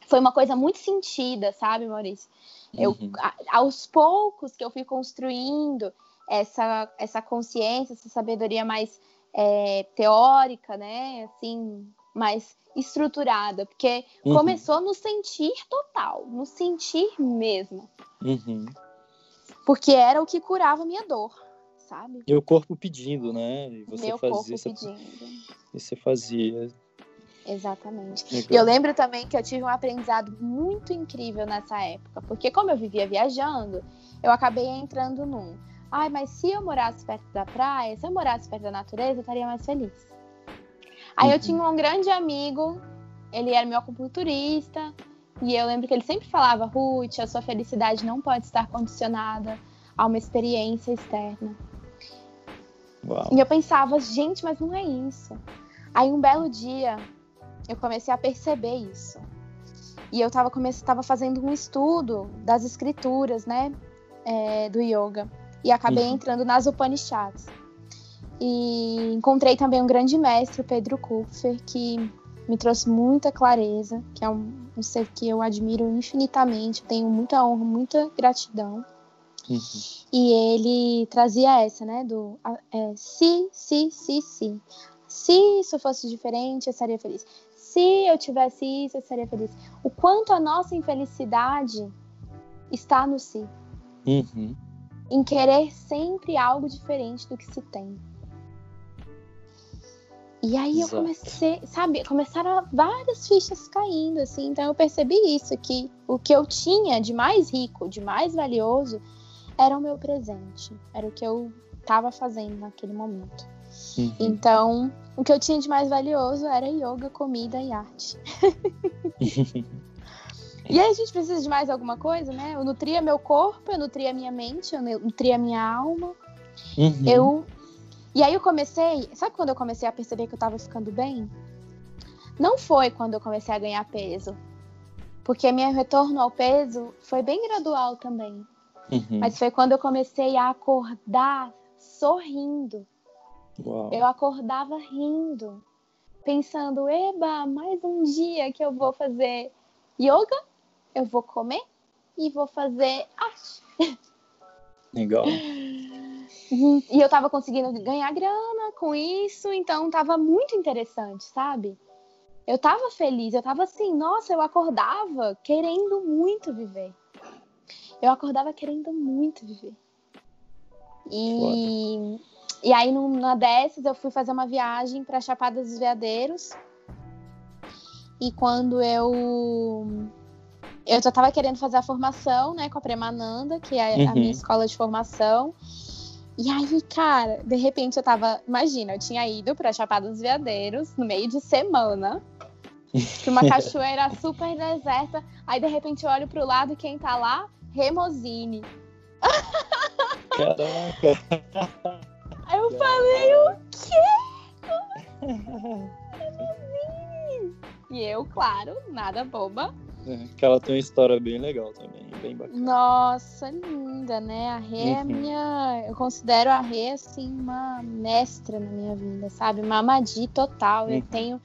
Foi uma coisa muito sentida, sabe, Maurício? Eu, uhum. a, aos poucos que eu fui construindo essa, essa consciência, essa sabedoria mais é, teórica, né? Assim, mais estruturada, porque uhum. começou no sentir total, no sentir mesmo. Uhum. Porque era o que curava a minha dor, sabe? E o corpo pedindo, né? E você Meu fazia corpo pedindo. E você fazia. Exatamente. E eu lembro também que eu tive um aprendizado muito incrível nessa época, porque como eu vivia viajando, eu acabei entrando num. Ai, mas se eu morasse perto da praia, se eu morasse perto da natureza, eu estaria mais feliz. Aí uhum. eu tinha um grande amigo, ele era meu acupunturista, e eu lembro que ele sempre falava: Ruth, a sua felicidade não pode estar condicionada a uma experiência externa. Uau. E eu pensava, gente, mas não é isso. Aí um belo dia, eu comecei a perceber isso. E eu estava tava fazendo um estudo das escrituras, né, é, do yoga. E acabei uhum. entrando nas Upanishads. E encontrei também um grande mestre, Pedro Kupfer, que me trouxe muita clareza, que é um, um ser que eu admiro infinitamente, tenho muita honra, muita gratidão. Uhum. E ele trazia essa, né, do é, si, si, si, si. Se isso fosse diferente, eu estaria feliz. Se eu tivesse isso, eu estaria feliz. O quanto a nossa infelicidade está no si. Uhum. em querer sempre algo diferente do que se tem. E aí Exato. eu comecei, sabe, começaram várias fichas caindo, assim, então eu percebi isso, que o que eu tinha de mais rico, de mais valioso, era o meu presente, era o que eu estava fazendo naquele momento. Uhum. Então, o que eu tinha de mais valioso era yoga, comida e arte. e aí a gente precisa de mais alguma coisa, né? Eu nutria meu corpo, eu nutria minha mente, eu nutria minha alma. Uhum. Eu e aí eu comecei, sabe quando eu comecei a perceber que eu tava ficando bem? Não foi quando eu comecei a ganhar peso. Porque meu retorno ao peso foi bem gradual também. Uhum. Mas foi quando eu comecei a acordar sorrindo. Uau. Eu acordava rindo, pensando: eba, mais um dia que eu vou fazer yoga, eu vou comer e vou fazer arte. Legal. E eu tava conseguindo ganhar grana com isso, então tava muito interessante, sabe? Eu tava feliz, eu tava assim, nossa, eu acordava querendo muito viver. Eu acordava querendo muito viver. E, e aí, numa dessas, eu fui fazer uma viagem para Chapada dos Veadeiros. E quando eu. Eu já estava querendo fazer a formação, né, com a Premananda, que é uhum. a minha escola de formação. E aí, cara, de repente eu tava. Imagina, eu tinha ido pra Chapada dos Veadeiros no meio de semana. Pra uma cachoeira super deserta. Aí, de repente, eu olho pro lado e quem tá lá? Remosine. Caraca! Aí eu falei, o quê? Remosine! E eu, claro, nada boba. É, que ela tem uma história bem legal também, bem bacana. Nossa, linda, né? A Rê é uhum. minha. Eu considero a Rê, assim, uma mestra na minha vida, sabe? Uma Amadi total. Uhum. Eu tenho.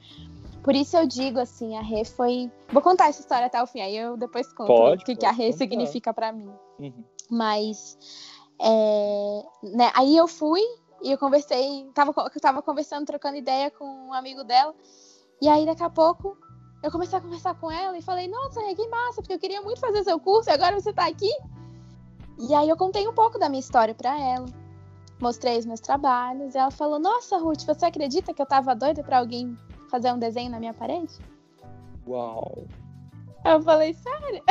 Por isso eu digo assim, a Rê foi. Vou contar essa história até o fim, aí eu depois conto pode, o que, que a Rê significa para mim. Uhum. Mas. É... Né? Aí eu fui e eu conversei, tava, eu tava conversando, trocando ideia com um amigo dela. E aí daqui a pouco eu comecei a conversar com ela e falei, nossa, que massa, porque eu queria muito fazer seu curso e agora você tá aqui. E aí eu contei um pouco da minha história para ela. Mostrei os meus trabalhos e ela falou: "Nossa, Ruth, você acredita que eu tava doida para alguém fazer um desenho na minha parede?" Uau. Eu falei: "Sério?"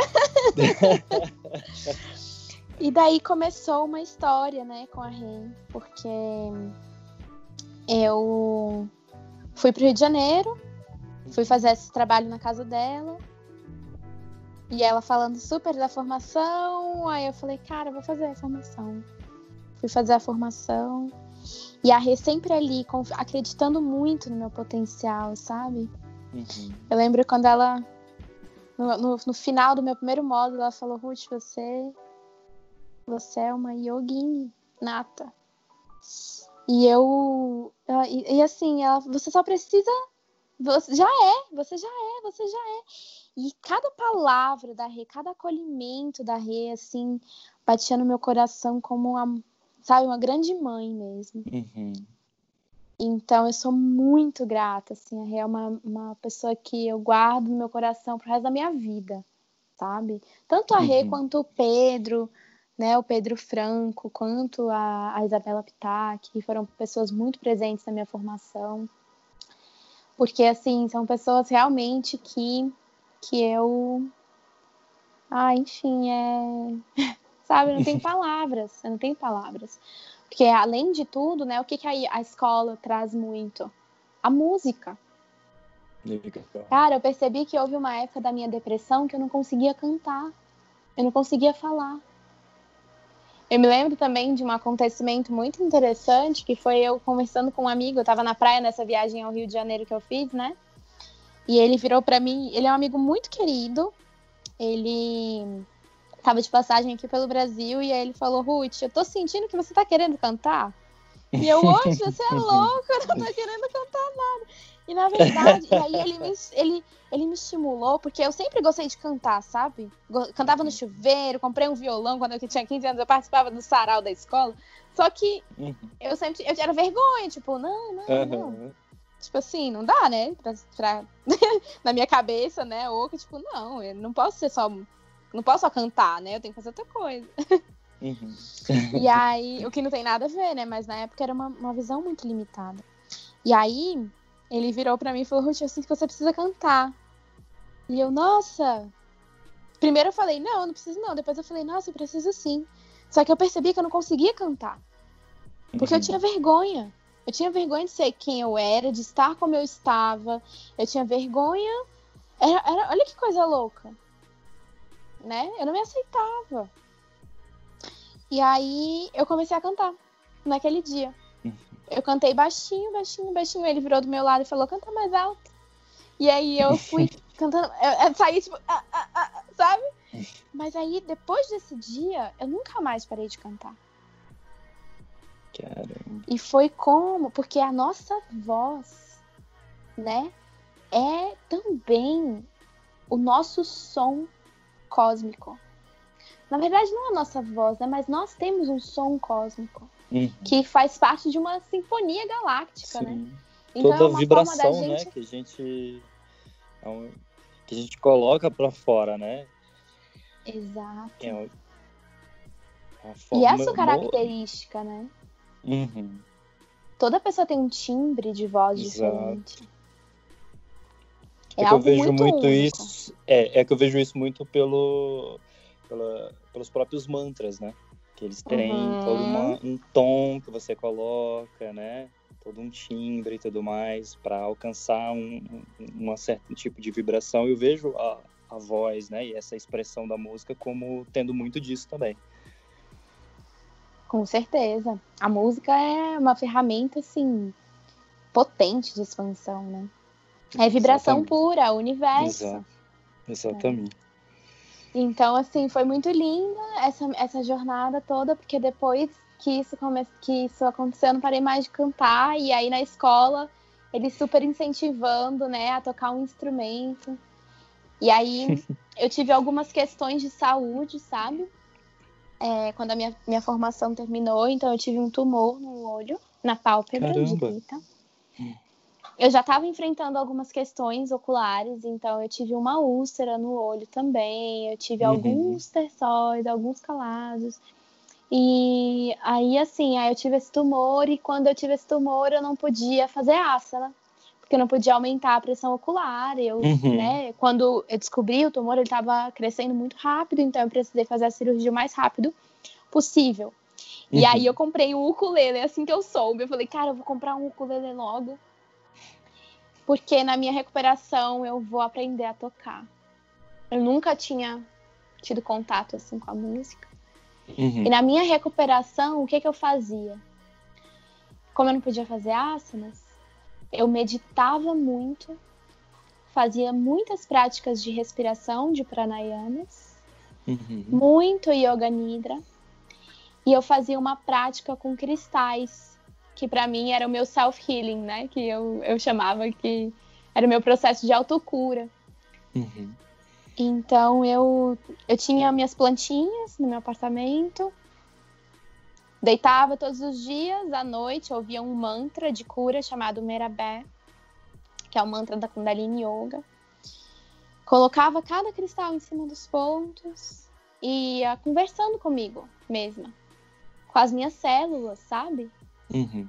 e daí começou uma história, né, com a Rei, porque eu fui pro Rio de Janeiro Fui fazer esse trabalho na casa dela. E ela falando super da formação. Aí eu falei, cara, vou fazer a formação. Fui fazer a formação. E a Rê sempre ali, acreditando muito no meu potencial, sabe? Uhum. Eu lembro quando ela, no, no, no, final do meu primeiro módulo, ela falou: Ruth, você, você é uma yogini nata. E eu. E, e assim, ela, você só precisa você já é, você já é, você já é. E cada palavra da Rê, cada acolhimento da Rê, assim, batia no meu coração como uma, sabe, uma grande mãe mesmo. Uhum. Então eu sou muito grata, assim, a Rê é uma, uma pessoa que eu guardo no meu coração pro resto da minha vida, sabe? Tanto a Rê uhum. quanto o Pedro, né, o Pedro Franco, quanto a, a Isabela Pitac, que foram pessoas muito presentes na minha formação. Porque, assim, são pessoas realmente que, que eu. Ah, enfim, é. Sabe, não tenho palavras. Eu não tenho palavras. Porque, além de tudo, né, o que, que a, a escola traz muito? A música. Cara, eu percebi que houve uma época da minha depressão que eu não conseguia cantar. Eu não conseguia falar. Eu me lembro também de um acontecimento muito interessante, que foi eu conversando com um amigo, eu estava na praia nessa viagem ao Rio de Janeiro que eu fiz, né? E ele virou para mim, ele é um amigo muito querido, ele estava de passagem aqui pelo Brasil, e aí ele falou, Ruth, eu tô sentindo que você tá querendo cantar. E eu, hoje, você é louco, eu não tô querendo cantar nada. E na verdade, e aí ele me, ele, ele me estimulou, porque eu sempre gostei de cantar, sabe? Cantava no chuveiro, comprei um violão quando eu tinha 15 anos, eu participava do sarau da escola. Só que uhum. eu sempre eu era vergonha, tipo, não, não, uhum. não. Tipo assim, não dá, né? Pra, pra... na minha cabeça, né? Ou que, tipo, não, eu não posso ser só. Não posso só cantar, né? Eu tenho que fazer outra coisa. Uhum. E aí, o que não tem nada a ver, né? Mas na época era uma, uma visão muito limitada. E aí, ele virou para mim e falou: Ruth, eu sinto que você precisa cantar. E eu, nossa. Primeiro eu falei: não, não preciso não. Depois eu falei: nossa, eu preciso sim. Só que eu percebi que eu não conseguia cantar. Porque eu tinha vergonha. Eu tinha vergonha de ser quem eu era, de estar como eu estava. Eu tinha vergonha. Era, era, olha que coisa louca. Né? Eu não me aceitava. E aí eu comecei a cantar naquele dia. Eu cantei baixinho, baixinho, baixinho. Ele virou do meu lado e falou: canta mais alto. E aí eu fui cantando, eu, eu saí tipo, ah, ah, ah, sabe? Mas aí depois desse dia, eu nunca mais parei de cantar. Caramba. E foi como, porque a nossa voz, né, é também o nosso som cósmico. Na verdade, não a nossa voz, né, mas nós temos um som cósmico uhum. que faz parte de uma sinfonia galáctica, né? Sim. né? Então, Toda é vibração, né, gente... né, que a gente é que a gente coloca para fora, né? Exato. É e essa característica, né? Uhum. Toda pessoa tem um timbre de voz Exato. diferente. É, é que eu vejo muito, muito isso. É, é que eu vejo isso muito pelo, pela, pelos próprios mantras, né? Que eles têm uhum. todo uma, um tom que você coloca, né? Todo um timbre e tudo mais para alcançar um, um, um certo tipo de vibração. Eu vejo a, a voz, né? E essa expressão da música como tendo muito disso também. Com certeza. A música é uma ferramenta, assim, potente de expansão, né? É vibração Exatamente. pura, universo. Exato. Exatamente. É. Então, assim, foi muito linda essa, essa jornada toda, porque depois que isso, come... que isso aconteceu, eu não parei mais de cantar. E aí na escola, eles super incentivando, né, a tocar um instrumento. E aí eu tive algumas questões de saúde, sabe? é, quando a minha, minha formação terminou, então eu tive um tumor no olho, na pálpebra Caramba. direita. Eu já estava enfrentando algumas questões oculares, então eu tive uma úlcera no olho também, eu tive uhum. alguns terçóis, alguns calazos. E aí, assim, aí eu tive esse tumor, e quando eu tive esse tumor, eu não podia fazer asana, porque eu não podia aumentar a pressão ocular. Eu, uhum. né, quando eu descobri o tumor, ele estava crescendo muito rápido, então eu precisei fazer a cirurgia o mais rápido possível. Uhum. E aí eu comprei um ukulele assim que eu soube. Eu falei, cara, eu vou comprar um ukulele logo. Porque na minha recuperação eu vou aprender a tocar. Eu nunca tinha tido contato assim com a música. Uhum. E na minha recuperação, o que, que eu fazia? Como eu não podia fazer asanas, eu meditava muito, fazia muitas práticas de respiração, de pranayamas, uhum. muito yoga nidra, e eu fazia uma prática com cristais, que para mim era o meu self-healing, né? Que eu, eu chamava que era o meu processo de autocura. Uhum. Então eu, eu tinha minhas plantinhas no meu apartamento, Deitava todos os dias, à noite, ouvia um mantra de cura chamado Merabé, que é o mantra da Kundalini Yoga. Colocava cada cristal em cima dos pontos e ia conversando comigo mesma, com as minhas células, sabe? Uhum.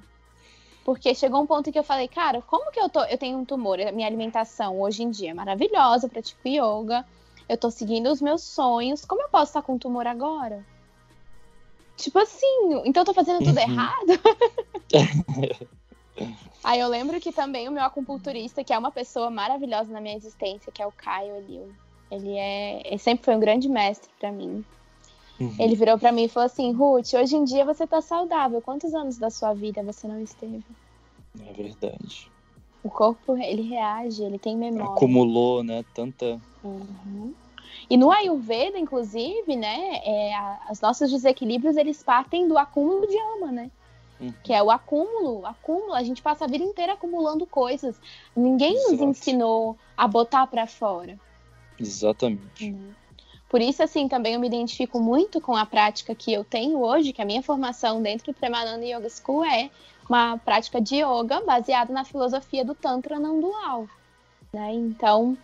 Porque chegou um ponto em que eu falei, cara, como que eu tô? Eu tenho um tumor, a minha alimentação hoje em dia é maravilhosa, eu pratico yoga, eu tô seguindo os meus sonhos, como eu posso estar com um tumor agora? Tipo assim, então eu tô fazendo tudo uhum. errado? Aí eu lembro que também o meu acupunturista, que é uma pessoa maravilhosa na minha existência, que é o Caio Elil, ele é, ele sempre foi um grande mestre para mim. Uhum. Ele virou para mim e falou assim: "Ruth, hoje em dia você tá saudável. Quantos anos da sua vida você não esteve?" É verdade. O corpo, ele reage, ele tem memória. Acumulou, né, tanta uhum. E no Ayurveda, inclusive, né, é, a, os nossos desequilíbrios, eles partem do acúmulo de ama, né? Uhum. Que é o acúmulo, acúmulo. A gente passa a vida inteira acumulando coisas. Ninguém Exato. nos ensinou a botar para fora. Exatamente. Uhum. Por isso, assim, também eu me identifico muito com a prática que eu tenho hoje, que a minha formação dentro do Premananda Yoga School é uma prática de yoga baseada na filosofia do Tantra não dual. Né? Então,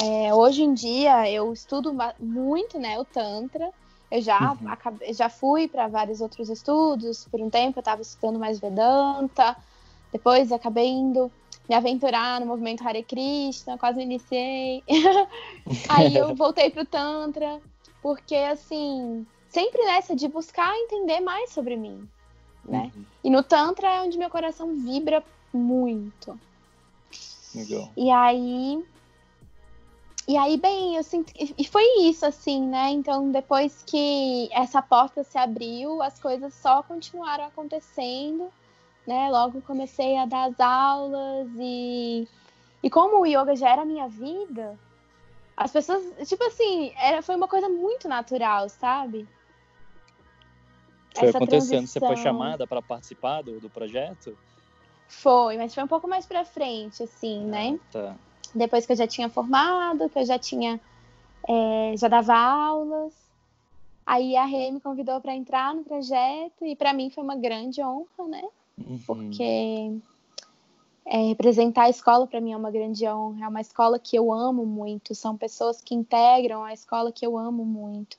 é, hoje em dia eu estudo muito né, o Tantra Eu já, uhum. acabei, já fui para vários outros estudos. Por um tempo eu estava estudando mais Vedanta. Depois acabei indo me aventurar no movimento Hare Krishna, quase me iniciei. Aí eu voltei pro Tantra, porque assim, sempre nessa de buscar entender mais sobre mim, né? Uhum. E no Tantra é onde meu coração vibra muito. Legal. E aí e aí, bem, eu sinto. E foi isso, assim, né? Então, depois que essa porta se abriu, as coisas só continuaram acontecendo, né? Logo comecei a dar as aulas e. E como o yoga já era a minha vida, as pessoas, tipo assim, era, foi uma coisa muito natural, sabe? Foi Essa acontecendo, transição... você foi chamada para participar do, do projeto? Foi, mas foi um pouco mais para frente, assim, né? ah, né? Tá depois que eu já tinha formado, que eu já tinha é, já dava aulas. Aí a Rê me convidou para entrar no projeto e para mim foi uma grande honra, né? Uhum. Porque é, representar a escola para mim é uma grande honra. É uma escola que eu amo muito. São pessoas que integram a escola que eu amo muito.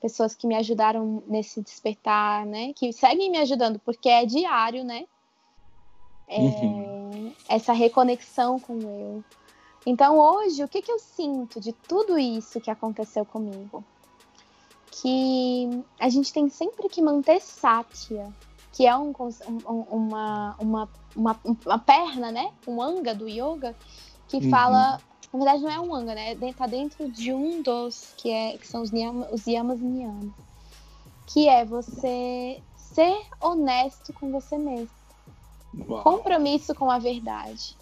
Pessoas que me ajudaram nesse despertar, né? Que seguem me ajudando porque é diário, né? É, uhum. Essa reconexão com eu. Então hoje, o que, que eu sinto de tudo isso que aconteceu comigo? Que a gente tem sempre que manter sátia, que é um, um, uma, uma, uma, uma, perna, né? Um anga do yoga, que uhum. fala. Na verdade, não é um anga, né? Tá dentro de um dos, que, é, que são os, niyama, os yamas e niyamas. Que é você ser honesto com você mesmo. Uau. Compromisso com a verdade.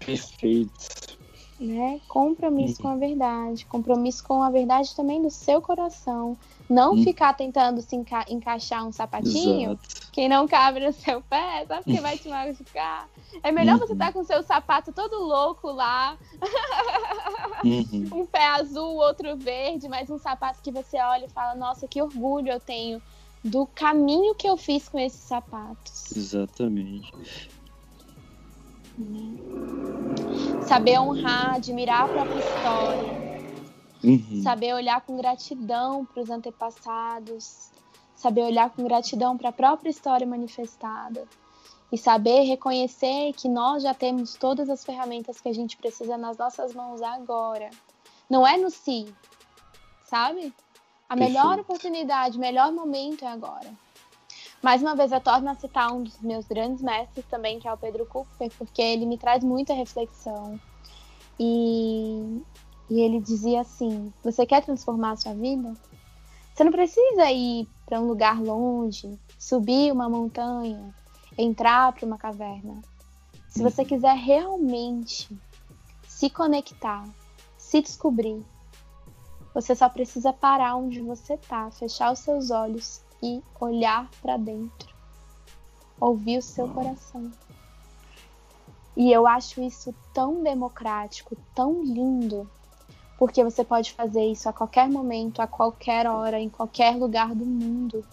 Perfeito né? Compromisso uhum. com a verdade, compromisso com a verdade também do seu coração. Não uhum. ficar tentando se enca encaixar um sapatinho Exato. que não cabe no seu pé, sabe? Porque vai te machucar. É melhor uhum. você estar tá com o seu sapato todo louco lá. Uhum. um pé azul, outro verde, mas um sapato que você olha e fala: Nossa, que orgulho eu tenho do caminho que eu fiz com esses sapatos. Exatamente. Saber honrar, admirar a própria história. Uhum. Saber olhar com gratidão para os antepassados. Saber olhar com gratidão para a própria história manifestada. E saber reconhecer que nós já temos todas as ferramentas que a gente precisa nas nossas mãos agora. Não é no si, sabe? A melhor oportunidade, o melhor momento é agora. Mais uma vez, eu torno a citar um dos meus grandes mestres também, que é o Pedro Cooper, porque ele me traz muita reflexão. E, e ele dizia assim: Você quer transformar a sua vida? Você não precisa ir para um lugar longe, subir uma montanha, entrar para uma caverna. Se uhum. você quiser realmente se conectar, se descobrir, você só precisa parar onde você está, fechar os seus olhos e olhar para dentro, ouvir o seu coração. E eu acho isso tão democrático, tão lindo, porque você pode fazer isso a qualquer momento, a qualquer hora, em qualquer lugar do mundo.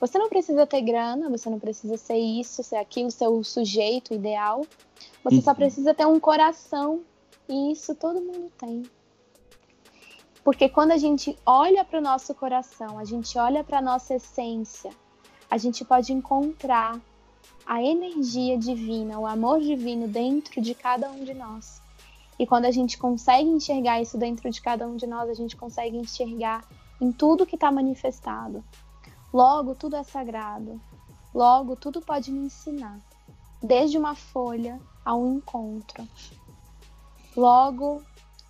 Você não precisa ter grana, você não precisa ser isso, ser aquilo, ser o sujeito ideal. Você uhum. só precisa ter um coração, e isso todo mundo tem. Porque quando a gente olha para o nosso coração, a gente olha para a nossa essência, a gente pode encontrar a energia divina, o amor divino dentro de cada um de nós. E quando a gente consegue enxergar isso dentro de cada um de nós, a gente consegue enxergar em tudo que está manifestado. Logo, tudo é sagrado. Logo, tudo pode me ensinar. Desde uma folha a um encontro. Logo,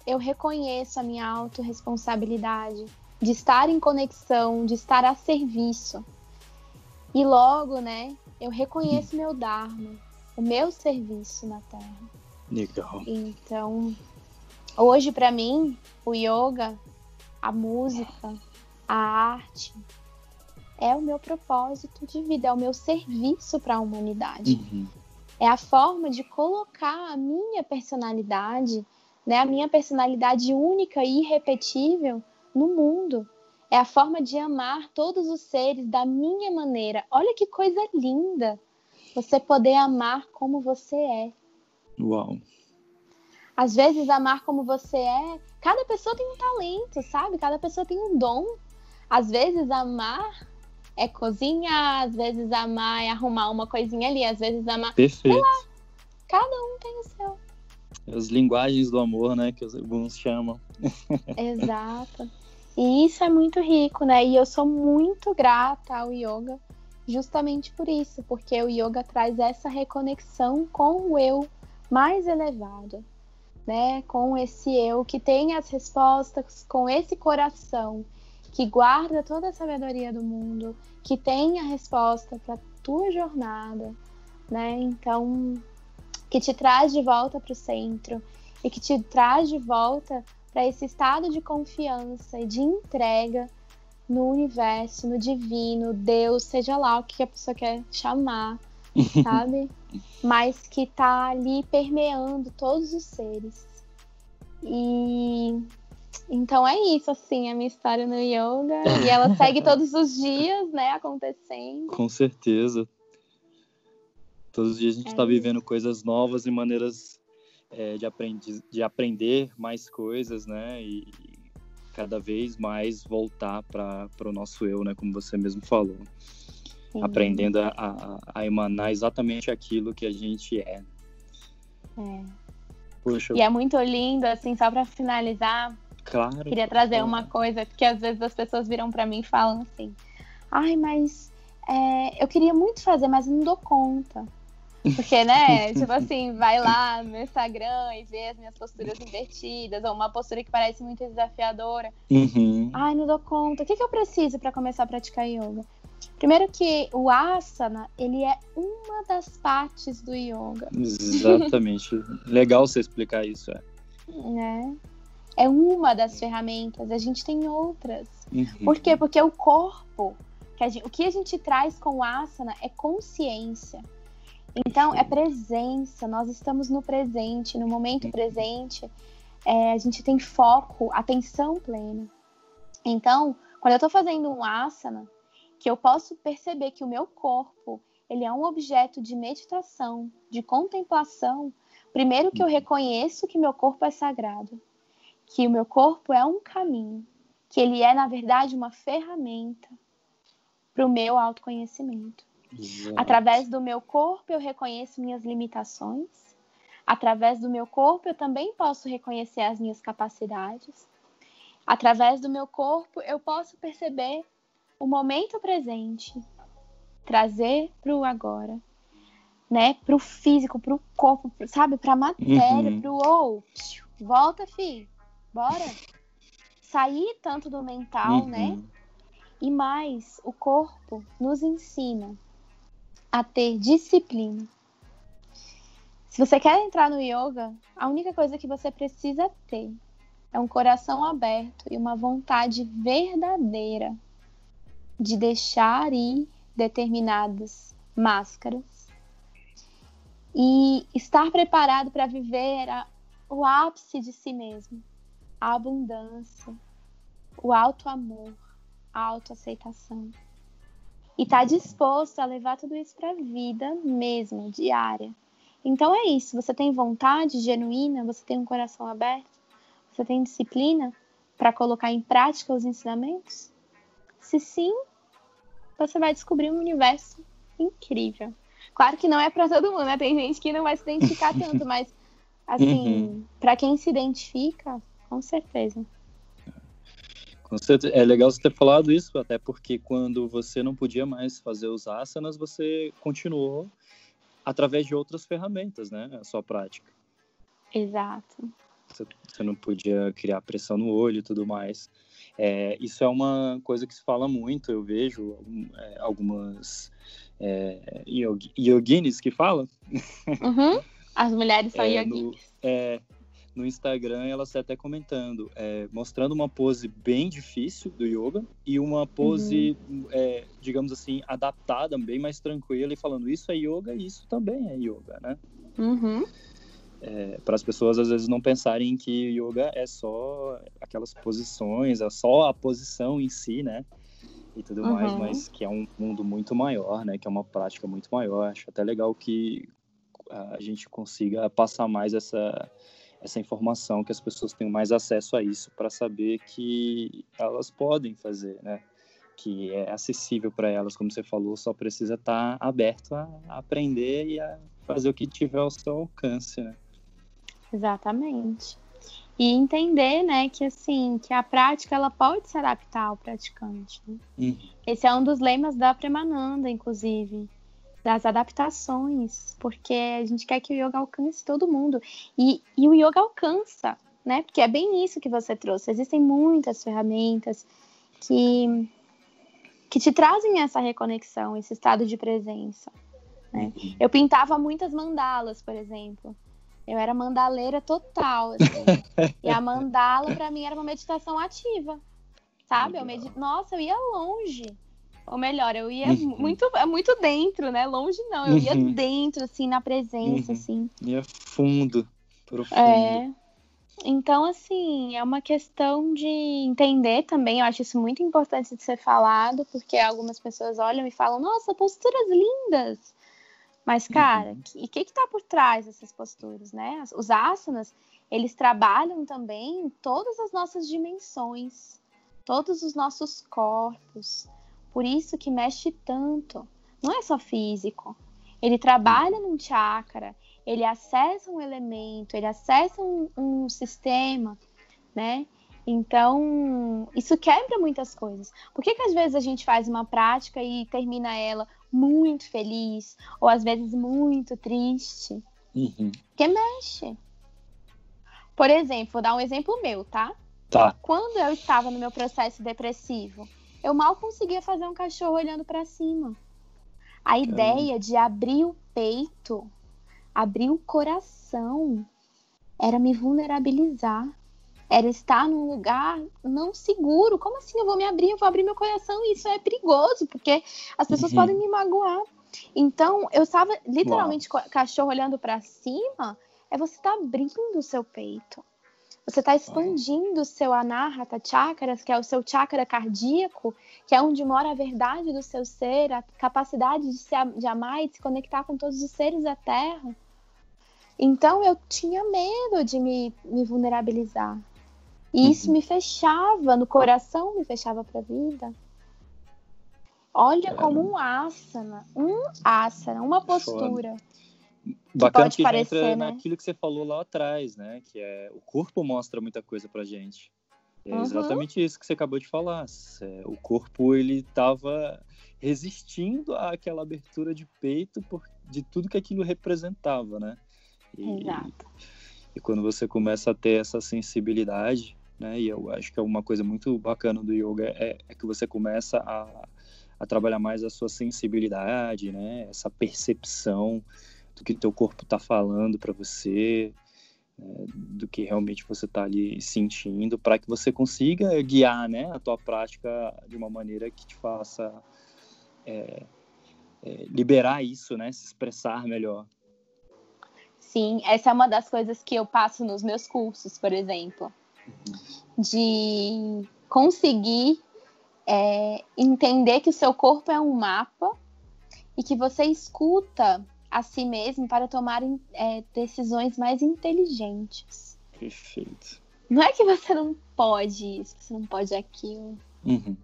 eu reconheço a minha autorresponsabilidade de estar em conexão, de estar a serviço. E logo, né, eu reconheço meu Dharma, o meu serviço na Terra. Legal. Então, hoje para mim, o yoga, a música, a arte é o meu propósito de vida, é o meu serviço para a humanidade. Uhum. É a forma de colocar a minha personalidade né, a minha personalidade única e irrepetível no mundo. É a forma de amar todos os seres da minha maneira. Olha que coisa linda você poder amar como você é. Uau. Às vezes, amar como você é, cada pessoa tem um talento, sabe? Cada pessoa tem um dom. às vezes amar é cozinhar, às vezes amar é arrumar uma coisinha ali, às vezes amar. Perfeito. Sei lá, cada um tem o seu. As linguagens do amor, né? Que alguns chamam. Exato. E isso é muito rico, né? E eu sou muito grata ao yoga justamente por isso, porque o yoga traz essa reconexão com o eu mais elevado, né? Com esse eu que tem as respostas, com esse coração que guarda toda a sabedoria do mundo, que tem a resposta para tua jornada, né? Então, que te traz de volta para o centro e que te traz de volta para esse estado de confiança e de entrega no universo, no divino, Deus, seja lá o que a pessoa quer chamar, sabe? Mas que tá ali permeando todos os seres. E então é isso, assim, a minha história no yoga. E ela segue todos os dias, né, acontecendo. Com certeza. Todos os dias a gente está é vivendo coisas novas e maneiras é, de, de aprender mais coisas, né? E cada vez mais voltar para o nosso eu, né? Como você mesmo falou. Sim. Aprendendo a, a, a, emanar exatamente aquilo que a gente é. É. Poxa. E é muito lindo, assim, só para finalizar. Claro. Queria trazer uma coisa que às vezes as pessoas viram para mim e falam assim: ai, mas é, eu queria muito fazer, mas não dou conta. Porque, né, tipo assim, vai lá no Instagram e vê as minhas posturas invertidas, ou uma postura que parece muito desafiadora. Uhum. Ai, não dou conta. O que, que eu preciso para começar a praticar yoga? Primeiro que o asana, ele é uma das partes do yoga. Exatamente. Legal você explicar isso, é. É. É uma das ferramentas, a gente tem outras. Uhum. Por quê? Porque o corpo, que gente, o que a gente traz com o asana é consciência. Então, é presença, nós estamos no presente, no momento presente, é, a gente tem foco, atenção plena. Então, quando eu estou fazendo um asana, que eu posso perceber que o meu corpo ele é um objeto de meditação, de contemplação, primeiro que eu reconheço que meu corpo é sagrado, que o meu corpo é um caminho, que ele é, na verdade, uma ferramenta para o meu autoconhecimento. Exato. Através do meu corpo, eu reconheço minhas limitações. Através do meu corpo, eu também posso reconhecer as minhas capacidades. Através do meu corpo, eu posso perceber o momento presente, trazer para o agora, né? Para o físico, para o corpo, sabe? Para a matéria, uhum. para o ou, oh, volta, fi, bora. Sair tanto do mental, né? uhum. né? E mais, o corpo nos ensina a ter disciplina. Se você quer entrar no yoga, a única coisa que você precisa ter é um coração aberto e uma vontade verdadeira de deixar ir determinadas máscaras e estar preparado para viver a, o ápice de si mesmo, a abundância, o alto amor, a autoaceitação e tá disposto a levar tudo isso para a vida mesmo, diária. Então é isso, você tem vontade genuína, você tem um coração aberto, você tem disciplina para colocar em prática os ensinamentos? Se sim, você vai descobrir um universo incrível. Claro que não é para todo mundo, né? Tem gente que não vai se identificar tanto, mas assim, uhum. para quem se identifica, com certeza. É legal você ter falado isso, até porque quando você não podia mais fazer os asanas, você continuou através de outras ferramentas, né? A sua prática. Exato. Você não podia criar pressão no olho e tudo mais. É, isso é uma coisa que se fala muito, eu vejo é, algumas é, yoginis que falam. Uhum. As mulheres são é, yoginis. No, é, no Instagram ela está até comentando, é, mostrando uma pose bem difícil do yoga e uma pose, uhum. é, digamos assim, adaptada, bem mais tranquila e falando isso é yoga e isso também é yoga, né? Uhum. É, para as pessoas às vezes não pensarem que yoga é só aquelas posições, é só a posição em si, né? E tudo uhum. mais, mas que é um mundo muito maior, né? Que é uma prática muito maior. Acho até legal que a gente consiga passar mais essa essa informação, que as pessoas tenham mais acesso a isso para saber que elas podem fazer, né? que é acessível para elas, como você falou, só precisa estar tá aberto a, aprender e a fazer o que tiver ao seu alcance, né? Exatamente. E entender, né, que assim, que a prática ela pode se adaptar ao praticante. Né? Uhum. Esse é um dos lemas da Premananda, inclusive, das adaptações, porque a gente quer que o yoga alcance todo mundo. E, e o yoga alcança, né? Porque é bem isso que você trouxe. Existem muitas ferramentas que que te trazem essa reconexão, esse estado de presença. Né? Eu pintava muitas mandalas, por exemplo. Eu era mandaleira total, assim. e a mandala, para mim, era uma meditação ativa. Sabe? Eu medit... Nossa, eu ia longe. Ou melhor, eu ia uhum. muito, muito dentro, né? Longe não, eu ia uhum. dentro, assim, na presença, uhum. assim. Ia fundo, profundo. É. Então, assim, é uma questão de entender também. Eu acho isso muito importante de ser falado, porque algumas pessoas olham e falam: Nossa, posturas lindas. Mas, cara, uhum. e o que está por trás dessas posturas, né? Os asanas, eles trabalham também todas as nossas dimensões, todos os nossos corpos. Por isso que mexe tanto. Não é só físico. Ele trabalha num chakra, ele acessa um elemento, ele acessa um, um sistema, né? Então, isso quebra muitas coisas. Por que, que às vezes a gente faz uma prática e termina ela muito feliz, ou às vezes muito triste? Uhum. Porque mexe. Por exemplo, vou dar um exemplo meu, tá? Tá. Quando eu estava no meu processo depressivo, eu mal conseguia fazer um cachorro olhando para cima. A ideia de abrir o peito abrir o coração era me vulnerabilizar, era estar num lugar não seguro. Como assim eu vou me abrir? Eu vou abrir meu coração e isso é perigoso, porque as pessoas uhum. podem me magoar. Então, eu estava literalmente Uau. cachorro olhando para cima, é você estar tá abrindo o seu peito. Você está expandindo o seu anahata chakras, que é o seu chakra cardíaco, que é onde mora a verdade do seu ser, a capacidade de, se, de amar e de se conectar com todos os seres da Terra. Então eu tinha medo de me, me vulnerabilizar. E uhum. isso me fechava no coração, me fechava para a vida. Olha é. como um asana, um asana, uma postura. Bacana que parecer, entra né? naquilo que você falou lá atrás, né? Que é o corpo mostra muita coisa pra gente. É uhum. exatamente isso que você acabou de falar. O corpo ele estava resistindo àquela abertura de peito por, de tudo que aquilo representava, né? E, Exato. E quando você começa a ter essa sensibilidade, né? E eu acho que é uma coisa muito bacana do yoga é, é que você começa a, a trabalhar mais a sua sensibilidade, né? Essa percepção do que teu corpo está falando para você, né? do que realmente você está ali sentindo, para que você consiga guiar, né? A tua prática de uma maneira que te faça é, é, liberar isso, né? Se expressar melhor. Sim, essa é uma das coisas que eu passo nos meus cursos, por exemplo, de conseguir é, entender que o seu corpo é um mapa e que você escuta a si mesmo para tomar é, decisões mais inteligentes. Perfeito. Não é que você não pode isso, você não pode aquilo. Uhum.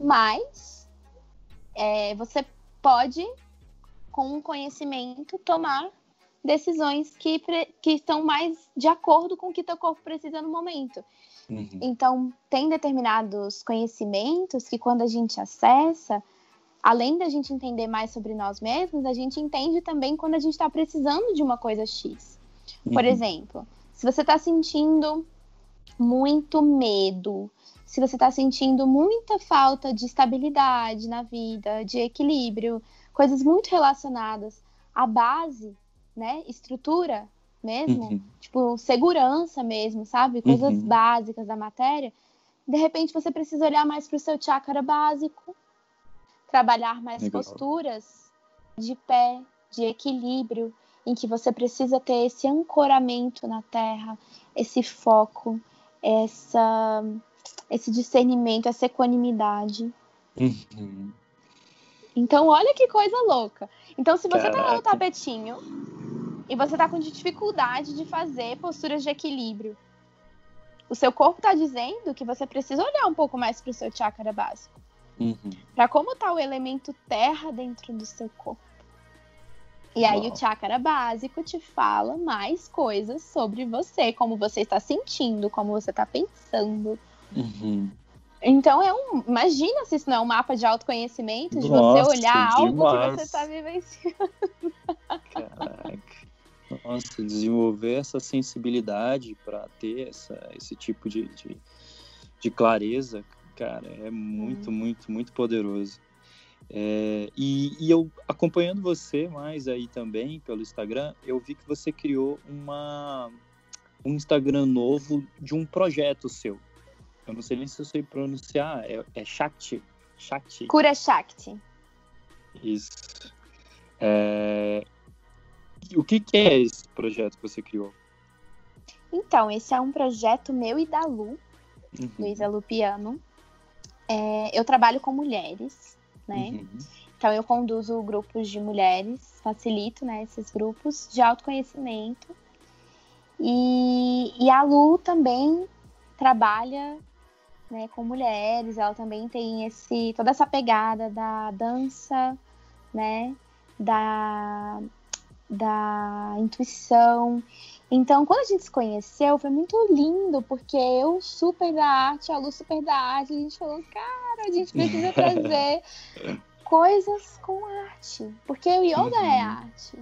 Mas é, você pode, com o conhecimento, tomar decisões que, que estão mais de acordo com o que teu corpo precisa no momento. Uhum. Então, tem determinados conhecimentos que quando a gente acessa, além da gente entender mais sobre nós mesmos, a gente entende também quando a gente está precisando de uma coisa X. Uhum. Por exemplo, se você está sentindo muito medo, se você está sentindo muita falta de estabilidade na vida, de equilíbrio, coisas muito relacionadas à base né, estrutura mesmo, uhum. tipo, segurança mesmo, sabe? Coisas uhum. básicas da matéria. De repente você precisa olhar mais para o seu chakra básico, trabalhar mais Legal. posturas de pé, de equilíbrio, em que você precisa ter esse ancoramento na terra, esse foco, essa, esse discernimento, essa equanimidade. Uhum. Então, olha que coisa louca. Então, se você Caraca. tá no tapetinho e você tá com dificuldade de fazer posturas de equilíbrio, o seu corpo tá dizendo que você precisa olhar um pouco mais pro seu chakra básico. Uhum. Para como está o elemento terra dentro do seu corpo. E aí Uau. o chakra básico te fala mais coisas sobre você, como você está sentindo, como você está pensando. Uhum. Então é um. Imagina se isso não é um mapa de autoconhecimento, de Nossa, você olhar algo que você está vivenciando. Caraca. Nossa, desenvolver essa sensibilidade para ter essa, esse tipo de, de, de, clareza, cara, é muito, hum. muito, muito poderoso. É, e, e, eu acompanhando você mais aí também pelo Instagram, eu vi que você criou uma, um Instagram novo de um projeto seu. Eu não sei nem se eu sei pronunciar, é, é Shakti. Shakti. Cura Shakti. Isso. É, o que, que é esse projeto que você criou? Então, esse é um projeto meu e da Lu, uhum. Luísa Lupiano. É, eu trabalho com mulheres, né? Uhum. Então, eu conduzo grupos de mulheres, facilito né, esses grupos de autoconhecimento. E, e a Lu também trabalha né, com mulheres, ela também tem esse, toda essa pegada da dança, né? Da, da intuição. Então, quando a gente se conheceu, foi muito lindo, porque eu super da arte, a Lu super da arte, a gente falou, cara, a gente precisa trazer coisas com arte, porque o yoga é uhum. é arte.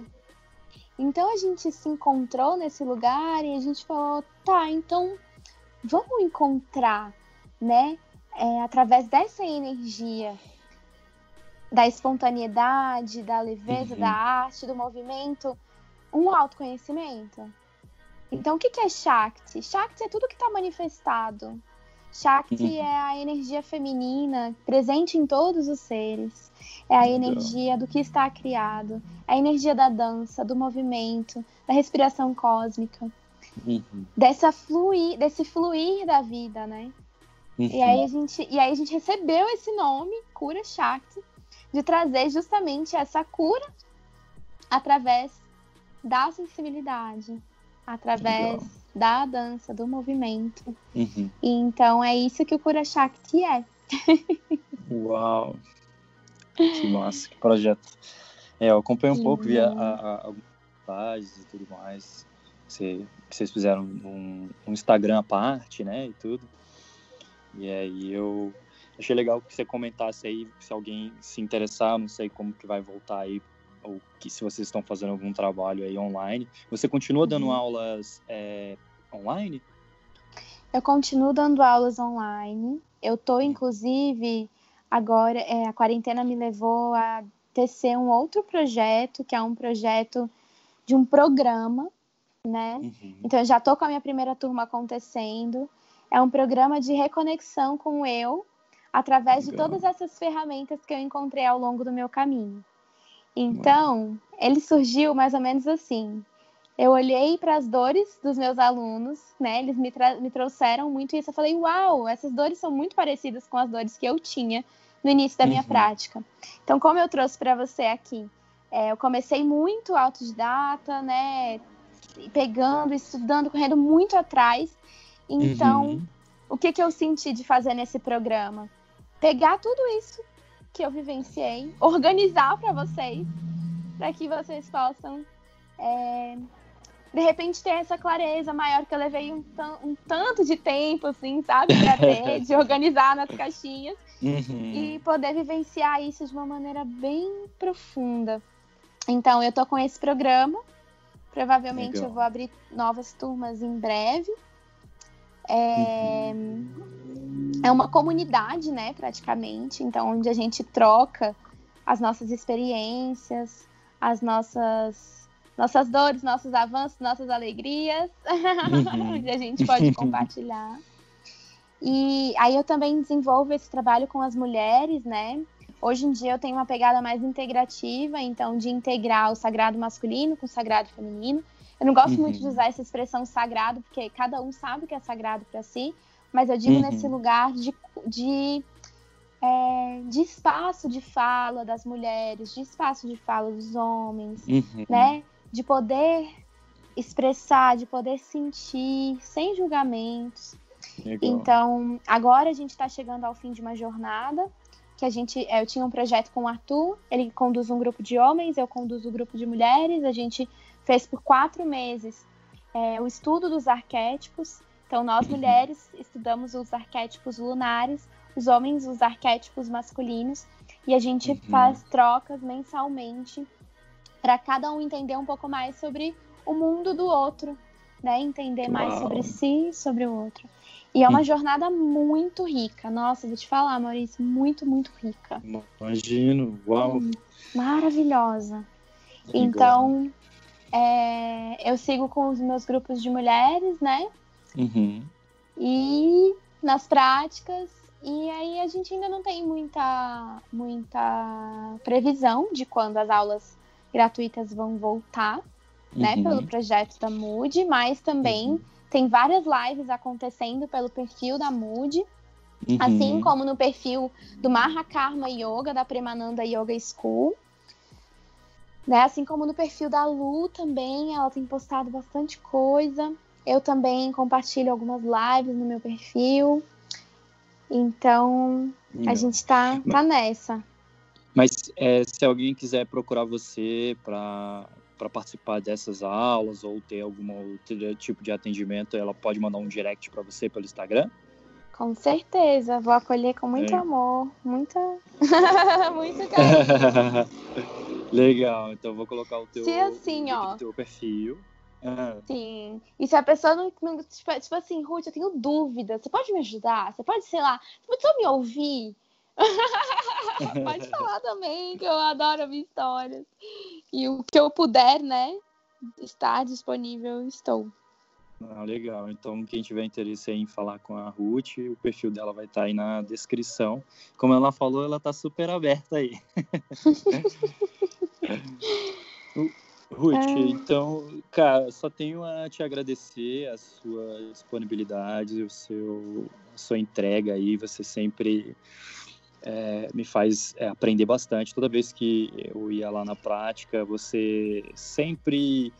Então a gente se encontrou nesse lugar e a gente falou, tá, então vamos encontrar, né, é, através dessa energia da espontaneidade, da leveza, uhum. da arte, do movimento, um autoconhecimento. Então, o que é Shakti? Shakti é tudo que está manifestado. Shakti uhum. é a energia feminina presente em todos os seres. É a energia do que está criado. É a energia da dança, do movimento, da respiração cósmica. Uhum. Dessa fluir, desse fluir da vida, né? Uhum. E, aí a gente, e aí a gente recebeu esse nome, Cura Shakti, de trazer justamente essa cura através da sensibilidade, através Legal. da dança, do movimento. Uhum. E então é isso que o Cura Shakti é. Uau! Que massa, que projeto. É, eu acompanho um pouco, vi algumas e tudo mais. Você, vocês fizeram um, um Instagram à parte, né? E tudo. E aí eu Achei legal que você comentasse aí, se alguém se interessar, não sei como que vai voltar aí, ou que se vocês estão fazendo algum trabalho aí online. Você continua dando uhum. aulas é, online? Eu continuo dando aulas online. Eu tô, uhum. inclusive, agora, é, a quarentena me levou a tecer um outro projeto, que é um projeto de um programa, né? Uhum. Então, eu já tô com a minha primeira turma acontecendo. É um programa de reconexão com eu, através Legal. de todas essas ferramentas que eu encontrei ao longo do meu caminho. Então, ele surgiu mais ou menos assim. Eu olhei para as dores dos meus alunos, né? Eles me, me trouxeram muito isso. Eu falei, uau, essas dores são muito parecidas com as dores que eu tinha no início da minha uhum. prática. Então, como eu trouxe para você aqui, é, eu comecei muito autodidata, né? Pegando, estudando, correndo muito atrás. Então, uhum. o que, que eu senti de fazer nesse programa? pegar tudo isso que eu vivenciei, organizar para vocês, para que vocês possam, é, de repente, ter essa clareza maior que eu levei um, um tanto de tempo, assim, sabe, para ter, de organizar nas caixinhas uhum. e poder vivenciar isso de uma maneira bem profunda. Então, eu tô com esse programa. Provavelmente Legal. eu vou abrir novas turmas em breve. É, uhum é uma comunidade, né, praticamente, então onde a gente troca as nossas experiências, as nossas nossas dores, nossos avanços, nossas alegrias, uhum. onde a gente pode compartilhar. E aí eu também desenvolvo esse trabalho com as mulheres, né? Hoje em dia eu tenho uma pegada mais integrativa, então de integrar o sagrado masculino com o sagrado feminino. Eu não gosto uhum. muito de usar essa expressão sagrado, porque cada um sabe o que é sagrado para si, mas eu digo uhum. nesse lugar de, de, é, de espaço de fala das mulheres, de espaço de fala dos homens, uhum. né? De poder expressar, de poder sentir sem julgamentos. Legal. Então, agora a gente está chegando ao fim de uma jornada que a gente, eu tinha um projeto com o Arthur, ele conduz um grupo de homens, eu conduzo um grupo de mulheres, a gente fez por quatro meses é, o estudo dos arquétipos. Então, nós uhum. mulheres estudamos os arquétipos lunares, os homens os arquétipos masculinos, e a gente uhum. faz trocas mensalmente para cada um entender um pouco mais sobre o mundo do outro, né? Entender Uau. mais sobre si, sobre o outro. E é uma jornada muito rica. Nossa, vou te falar, Maurício, muito, muito rica. Imagino, uau. Hum, maravilhosa. Então, é, eu sigo com os meus grupos de mulheres, né? Uhum. E nas práticas. E aí a gente ainda não tem muita, muita previsão de quando as aulas gratuitas vão voltar, né? uhum. né? Pelo projeto da Mood, mas também. Uhum tem várias lives acontecendo pelo perfil da Mood, uhum. assim como no perfil do Mahakarma Yoga, da Premananda Yoga School. Né? Assim como no perfil da Lu também, ela tem postado bastante coisa. Eu também compartilho algumas lives no meu perfil. Então, a gente tá, tá nessa. Mas é, se alguém quiser procurar você para para participar dessas aulas ou ter algum outro tipo de atendimento, ela pode mandar um direct para você pelo Instagram? Com certeza, vou acolher com muito é. amor, muita, muito carinho. Legal, então vou colocar o teu, se assim, ó, teu perfil. Ah. Sim. E se a pessoa não, não tipo, tipo, assim, Ruth, eu tenho dúvida, você pode me ajudar? Você pode, sei lá, você pode só me ouvir? Pode falar também, que eu adoro ouvir histórias. E o que eu puder, né, estar disponível, estou. Ah, legal. Então, quem tiver interesse em falar com a Ruth, o perfil dela vai estar aí na descrição. Como ela falou, ela está super aberta aí. Ruth, é... então, cara, só tenho a te agradecer a sua disponibilidade, o seu, a sua entrega aí. Você sempre é, me faz é, aprender bastante. Toda vez que eu ia lá na prática, você sempre.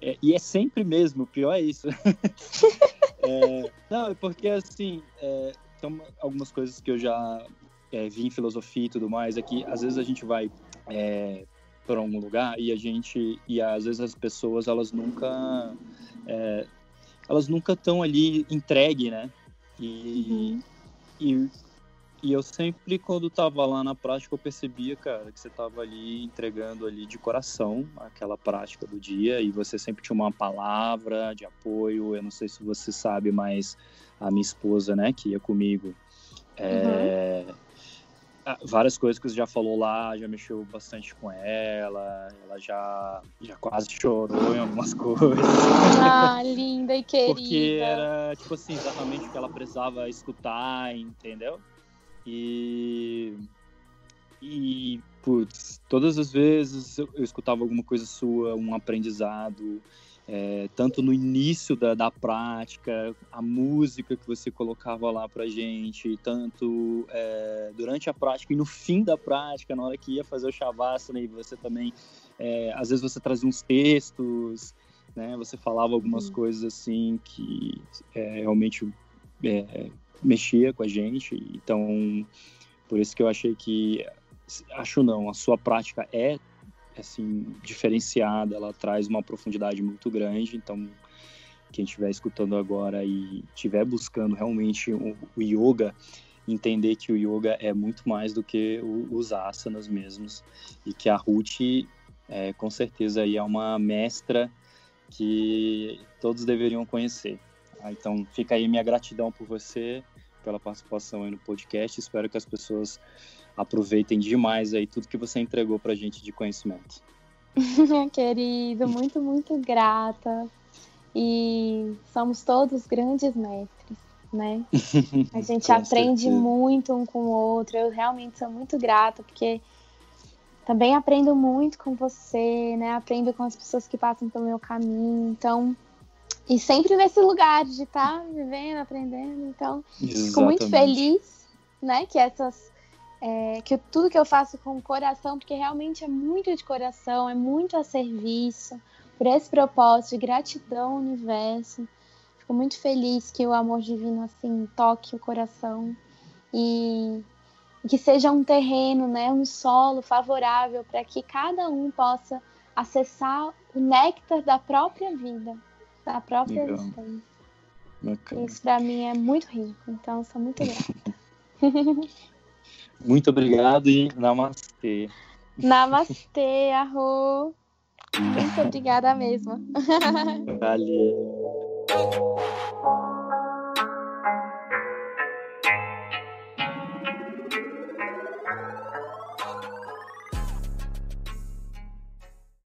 É, e é sempre mesmo, o pior é isso. É, não, é porque assim, é, tem algumas coisas que eu já é, vi em filosofia e tudo mais, é que às vezes a gente vai para algum lugar e a gente. E às vezes as pessoas, elas nunca. elas nunca estão ali entregue, né? E, uhum. e e eu sempre, quando tava lá na prática, eu percebia, cara, que você tava ali entregando ali de coração aquela prática do dia e você sempre tinha uma palavra de apoio. Eu não sei se você sabe, mas a minha esposa, né, que ia comigo, é, uhum. Várias coisas que você já falou lá, já mexeu bastante com ela, ela já, já quase chorou em algumas coisas. Ah, linda e querida. Porque era, tipo assim, exatamente o que ela precisava escutar, entendeu? E. E, putz, todas as vezes eu, eu escutava alguma coisa sua, um aprendizado, é, tanto no início da, da prática, a música que você colocava lá pra gente, tanto é, durante a prática e no fim da prática, na hora que ia fazer o Shavasana, e você também, é, às vezes você trazia uns textos, né, você falava algumas uhum. coisas assim que é, realmente é, mexia com a gente. Então, por isso que eu achei que acho não, a sua prática é assim diferenciada, ela traz uma profundidade muito grande. Então, quem estiver escutando agora e estiver buscando realmente o, o, yoga, entender que o yoga é muito mais do que o, os asanas mesmos e que a Ruth é, com certeza aí é uma mestra que todos deveriam conhecer. Ah, então, fica aí minha gratidão por você pela participação aí no podcast. Espero que as pessoas aproveitem demais aí tudo que você entregou para a gente de conhecimento. Querido, muito, muito grata. E somos todos grandes mestres, né? A gente aprende certeza. muito um com o outro. Eu realmente sou muito grata, porque também aprendo muito com você, né? Aprendo com as pessoas que passam pelo meu caminho. Então, e sempre nesse lugar de estar tá vivendo, aprendendo. Então, Exatamente. fico muito feliz, né? Que essas é, que tudo que eu faço com o coração, porque realmente é muito de coração, é muito a serviço, por esse propósito de gratidão ao universo. Fico muito feliz que o amor divino assim toque o coração e que seja um terreno, né, um solo favorável para que cada um possa acessar o néctar da própria vida, da própria Legal. existência. Bacana. Isso para mim é muito rico, então sou muito grata. Muito obrigado e namastê. Namastê, Arru. Muito obrigada mesmo. Valeu.